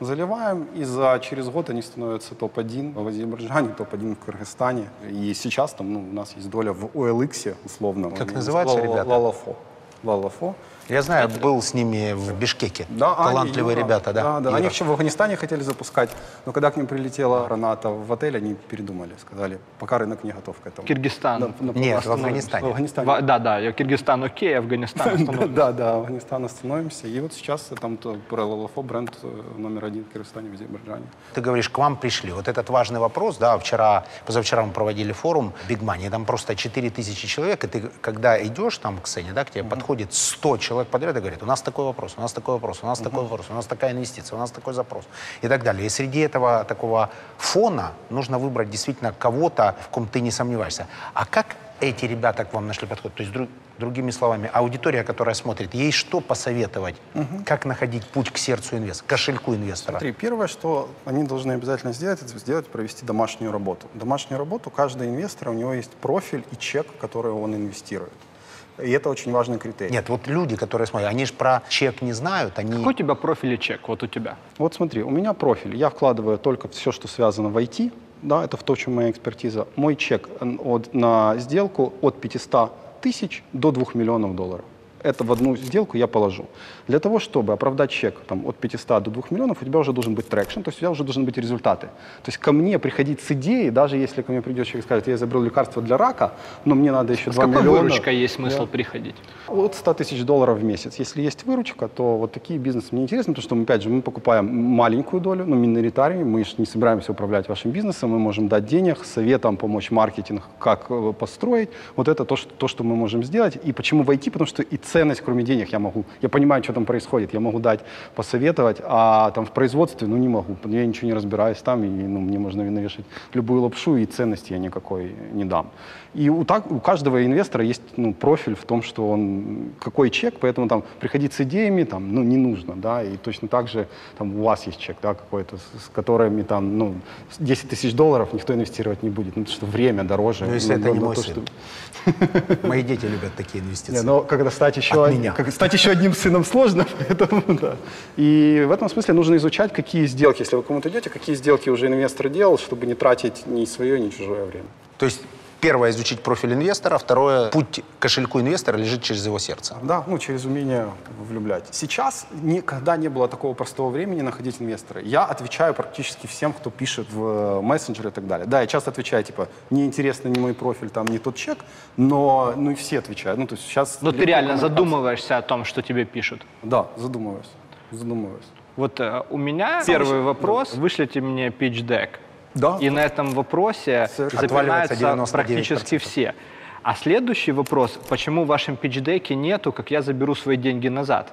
заливаем, и за через год они становятся топ-1 в Азербайджане, топ-1 в Кыргызстане. И сейчас там ну, у нас есть доля в OLX, условно. Как Ла- ребята? Лалафо. Лалафо. Я знаю, был с ними в Бишкеке. Да, они- Талантливые Юра, ребята, да? Да, да. Они еще в Афганистане хотели запускать, но когда к ним прилетела граната в отель, они передумали, сказали, пока рынок не готов к этому. Киргизстан. Да, на- Нет, в остановимся. Афганистане. В Афганистане. Ва- Да, да, я Киргизстан окей, Афганистан остановлен. (laughs) Да, да, Афганистан остановимся. И вот сейчас там то, про Лалафо бренд э, номер один в Кыргызстане, в Азербайджане. Ты говоришь, к вам пришли. Вот этот важный вопрос, да, вчера, позавчера мы проводили форум Big Money, там просто 4 тысячи человек, и ты, когда идешь там к сцене, да, к тебе подходит 100 человек подряд и говорит, у нас такой вопрос, у нас такой вопрос, у нас такой вопрос, у нас такая инвестиция, у нас такой запрос и так далее. И среди этого такого фона нужно выбрать действительно кого-то, в ком ты не сомневаешься. А как эти ребята к вам нашли подход? То есть, друг- другими словами, аудитория, которая смотрит, ей что посоветовать? Как находить путь к сердцу инвестора, кошельку инвестора? Смотри, первое, что они должны обязательно сделать, это сделать, провести домашнюю работу. Домашнюю работу каждый инвестор, у него есть профиль и чек, который он инвестирует. И это очень важный критерий. Нет, вот люди, которые смотрят, они же про чек не знают, они... Какой у тебя профиль и чек? Вот у тебя. Вот смотри, у меня профиль. Я вкладываю только все, что связано в IT. Да, это в то, чем моя экспертиза. Мой чек от, на сделку от 500 тысяч до 2 миллионов долларов. Это в одну сделку я положу. Для того, чтобы оправдать чек там, от 500 до 2 миллионов, у тебя уже должен быть traction, то есть у тебя уже должны быть результаты. То есть ко мне приходить с идеей, даже если ко мне придет человек и скажет, я изобрел лекарство для рака, но мне надо еще С 2 какой миллиона. выручкой есть смысл приходить? От 100 тысяч долларов в месяц. Если есть выручка, то вот такие бизнесы мне интересны, потому что, мы, опять же, мы покупаем маленькую долю, ну, миноритарий, мы же не собираемся управлять вашим бизнесом, мы можем дать денег, советом помочь маркетинг, как э, построить. Вот это то что, то, что мы можем сделать. И почему войти? Потому что и ценность, кроме денег, я могу, я понимаю, что там происходит, я могу дать, посоветовать, а там в производстве, ну, не могу, я ничего не разбираюсь там, и ну, мне можно навешать любую лапшу, и ценности я никакой не дам. И у, так, у каждого инвестора есть ну, профиль в том, что он какой чек, поэтому там приходить с идеями там, ну, не нужно, да, и точно так же там, у вас есть чек, да, какой-то, с, с которыми там, ну, 10 тысяч долларов никто инвестировать не будет, ну, потому что время дороже. Ну, если ну, это не ну, мой то, сын. что- (laughs) Мои дети любят такие инвестиции. не, но когда стать еще, От меня. как- стать еще одним сыном сложно, (laughs) поэтому да. И в этом смысле нужно изучать, какие сделки, если вы кому-то идете, какие сделки уже инвестор делал, чтобы не тратить ни свое, ни чужое время. То есть первое изучить профиль инвестора, второе путь к кошельку инвестора лежит через его сердце. Да, ну, через умение влюблять. Сейчас никогда не было такого простого времени находить инвестора. Я отвечаю практически всем, кто пишет в э, мессенджеры и так далее. Да, я часто отвечаю, типа, неинтересно ни мой профиль, там, не тот чек, но, ну, и все отвечают. Ну, то есть сейчас... Но ты реально задумываешься о том, что тебе пишут. Да, задумываюсь. Задумываюсь. Вот э, у меня первый вопрос. Вышлите мне pitch deck. Да. И на этом вопросе запинаются 99%. практически все. А следующий вопрос, почему в вашем питч-деке нету, как я заберу свои деньги назад?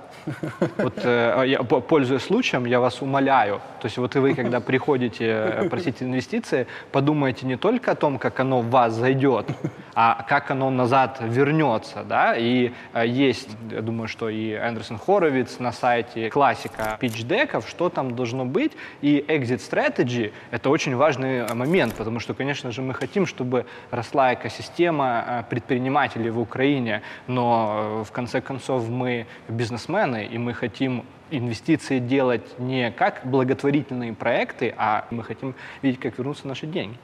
Вот, э, я, по- пользуясь случаем, я вас умоляю. То есть вот вы, когда приходите э, просить инвестиции, подумайте не только о том, как оно в вас зайдет, а как оно назад вернется. Да? И э, есть, я думаю, что и Эндерсон Хоровиц на сайте классика питч-деков, что там должно быть. И exit strategy — это очень важный момент, потому что, конечно же, мы хотим, чтобы росла экосистема предпринимателей в Украине, но э, в конце концов мы бизнесмены, и мы хотим инвестиции делать не как благотворительные проекты, а мы хотим видеть, как вернутся наши деньги.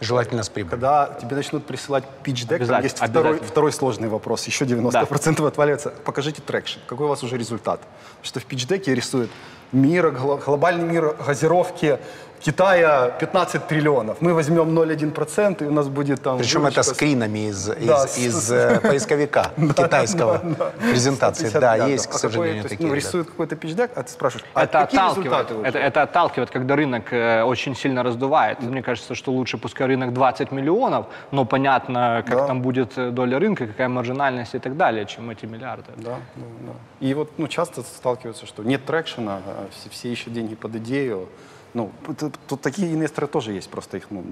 Желательно с прибылью. Когда тебе начнут присылать pitch deck, там Обязательно, есть второй, второй сложный вопрос, еще 90% отваливается. Покажите traction, какой у вас уже результат. Что в pitch деке рисует мира, гло- глобальный мир газировки Китая 15 триллионов. Мы возьмем 0,1% и у нас будет там... Причем выручка это скринами из, из, Да, с- из, э, поисковика (laughs) китайского презентации. 150 Да, есть, к А сожалению, такие. Ну, рисуют какой-то пичдек, а ты спрашиваешь, а Это отталкивает, это, отталкивает, когда рынок э, очень сильно раздувает. Мне кажется, что лучше пускай рынок 20 миллионов, но понятно, как там будет э, доля рынка, какая маржинальность и так далее, чем эти миллиарды. Да, ну, да. И вот ну, часто сталкиваются, что нет трекшена, а все, все ищут деньги под идею. Ну, тут, тут такие инвесторы тоже есть, просто их, ну,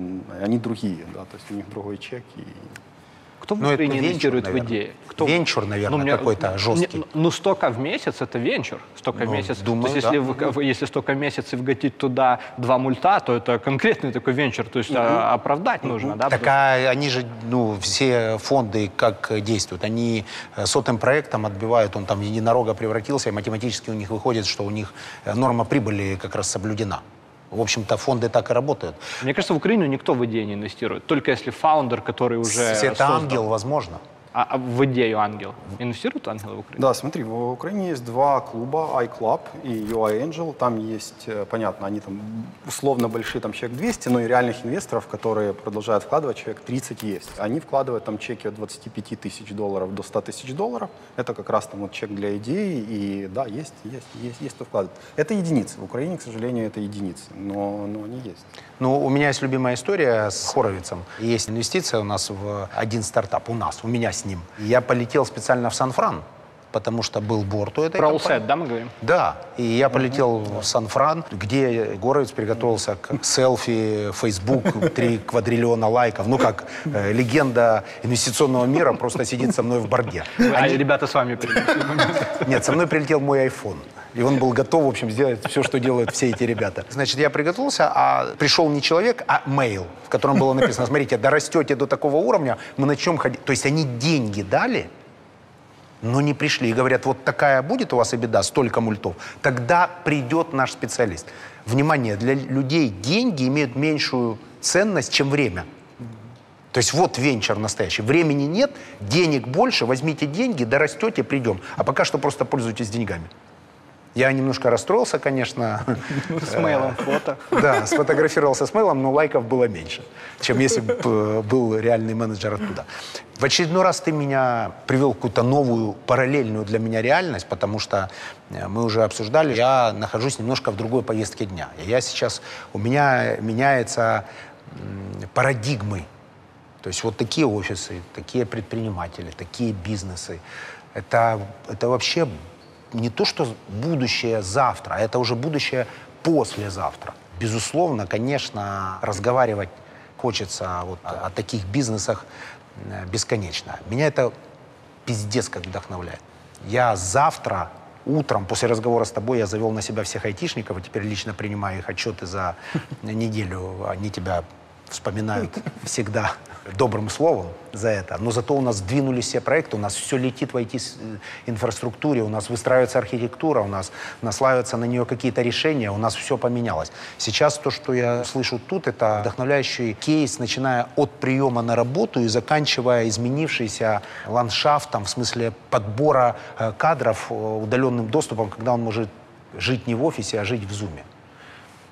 они другие, да, то есть у них другой чек. И... Кто в Ну, Украине инвестирует в идеи? Кто? Венчур, наверное, мне- какой-то мне- жесткий. Ну, столько в месяц это венчур. Столько в Ну, месяц. думаю, то есть, если, в- в- если столько в месяц и вгатить туда два мульта, то это конкретный такой венчур. То есть а, оправдать нужно, да? Так а они же, ну, все фонды как действуют? Они э, сотым проектом отбивают, он там в единорога превратился, и математически у них выходит, что у них э, норма прибыли как раз соблюдена. В общем-то, фонды так и работают. Мне кажется, в Украину никто в идеи не инвестирует. Только если фаундер, который уже Если это создал. ангел, возможно. А, а в идею ангел. Инвестируют ангелы в Украине? Да, смотри, в Украине есть два клуба, iClub и UI Angel. Там есть, э, понятно, они там условно большие, там человек 200, но и реальных инвесторов, которые продолжают вкладывать, человек 30 есть. Они вкладывают там чеки от 25 тысяч долларов до 100 тысяч долларов. Это как раз там вот чек для идеи. И да, есть, есть, есть, есть кто вкладывает. Это единицы. В Украине, к сожалению, это единицы, но, но они есть. Ну, у меня есть любимая история с Хоровицем. Есть инвестиция у нас в один стартап, у нас, у меня с ним. Я полетел специально в Сан-Фран, потому что был борт у этой Про. Allset, да, мы говорим? Да, и я полетел в Сан-Фран, где Горовец приготовился к (laughs) селфи, Facebook, 3 квадриллиона лайков. Ну, как э, легенда инвестиционного мира просто сидит со мной в борде. А ребята с вами прилетели. Нет, со мной прилетел мой iPhone. И он был готов, в общем, сделать все, что делают все эти ребята. Значит, я приготовился, а пришел не человек, а мейл, в котором было написано, смотрите, дорастете до такого уровня, мы начнем ходить. То есть они деньги дали, но не пришли. И говорят, вот такая будет у вас и беда, столько мультов. Тогда придет наш специалист. Внимание, для людей деньги имеют меньшую ценность, чем время. То есть вот венчур настоящий. Времени нет, денег больше, возьмите деньги, дорастете, придем. А пока что просто пользуйтесь деньгами. Я немножко расстроился, конечно. С мейлом фото. Да, сфотографировался с мейлом, но лайков было меньше, чем если бы э, был реальный менеджер оттуда. В очередной раз ты меня привел в какую-то новую, параллельную для меня реальность, потому что э, мы уже обсуждали, я нахожусь немножко в другой повестке дня. И я сейчас, у меня меняются м, парадигмы. То есть вот такие офисы, такие предприниматели, такие бизнесы. Это, это вообще не то, что будущее завтра, а это уже будущее послезавтра. Безусловно, конечно, разговаривать хочется вот о, о таких бизнесах э, бесконечно. Меня это пиздец как вдохновляет. Я завтра утром, после разговора с тобой, я завел на себя всех айтишников, и теперь лично принимаю их отчеты за (laughs) неделю. Они тебя вспоминают всегда добрым словом за это. Но зато у нас сдвинулись все проекты, у нас все летит в IT-инфраструктуре, у нас выстраивается архитектура, у нас наслаиваются на нее какие-то решения, у нас все поменялось. Сейчас то, что я слышу тут, это вдохновляющий кейс, начиная от приема на работу и заканчивая изменившийся ландшафтом в смысле подбора э, кадров э, удаленным доступом, когда он может жить не в офисе, а жить в зуме.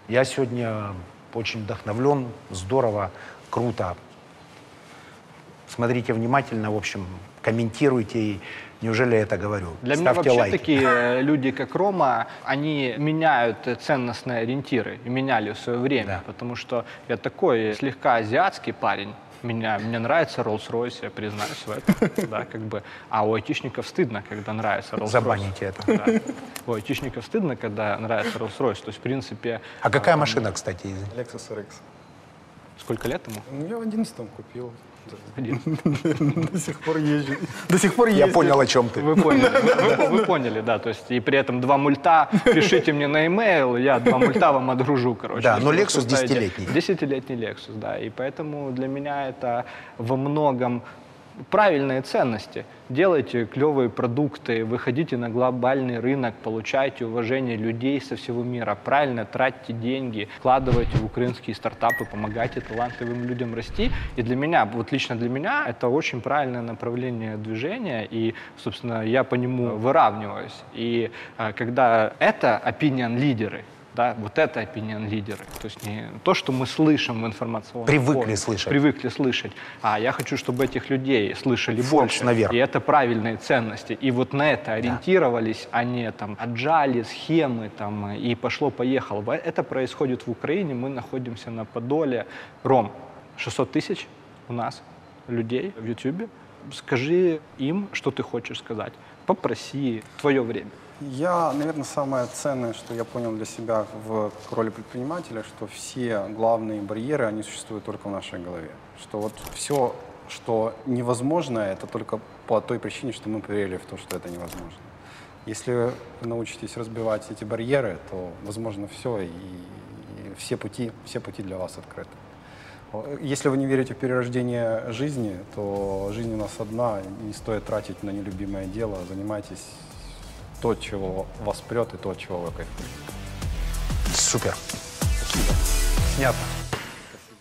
Я сегодня очень вдохновлен, здорово, круто. Смотрите внимательно, в общем, комментируйте, и неужели я это говорю? Для меня Ставьте вообще лайки. такие (laughs) э, люди, как Рома, они меняют э, ценностные ориентиры и меняли в свое время, Да. потому что я такой слегка азиатский парень. Меня, мне нравится Rolls-Royce, я признаюсь в этом. (laughs) Да, как бы. А у айтишников стыдно, когда нравится Rolls-Royce. Забаните это. Да. У айтишников стыдно, когда нравится Rolls-Royce. То есть, в принципе, А какая машина, кстати? извини? Lexus RX. сколько лет ему? Ну, Я в 11 купил. До сих пор езжу. До сих пор Я ездил. понял, о чем ты. Вы поняли, вы, вы- поняли, да, то есть и при этом два мульта, пишите мне на e-mail, я два мульта вам отгружу, короче. Да, но вы Lexus 10-летний. Десятилетний Lexus, да, и поэтому для меня это во многом правильные ценности. Делайте клевые продукты, выходите на глобальный рынок, получайте уважение людей со всего мира. Правильно тратьте деньги, вкладывайте в украинские стартапы, помогайте талантливым людям расти. И для меня, вот лично для меня, это очень правильное направление движения, и, собственно, я по нему выравниваюсь. И э, когда это opinion лидеры, да, вот это opinion лидеры. То есть не то, что мы слышим в информационном Привыкли поле, слышать. Привыкли слышать. А я хочу, чтобы этих людей слышали Forbes больше. наверх. И это правильные ценности. И вот на это ориентировались, а не там отжали схемы там и пошло-поехало. Это происходит в Украине. Мы находимся на Подоле. Ром, 600 тысяч у нас людей в Ютубе. Скажи им, что ты хочешь сказать. Попроси твое время. Я, наверное, самое ценное, что я понял для себя в роли предпринимателя, что все главные барьеры, они существуют только в нашей голове. Что вот все, что невозможно, это только по той причине, что мы поверили в то, что это невозможно. Если вы научитесь разбивать эти барьеры, то возможно все, и, и все, пути, все пути для вас открыты. Если вы не верите в перерождение жизни, то жизнь у нас одна, не стоит тратить на нелюбимое дело, занимайтесь то, чего вас прет, и то, чего вы кайфуете. Супер. Снято.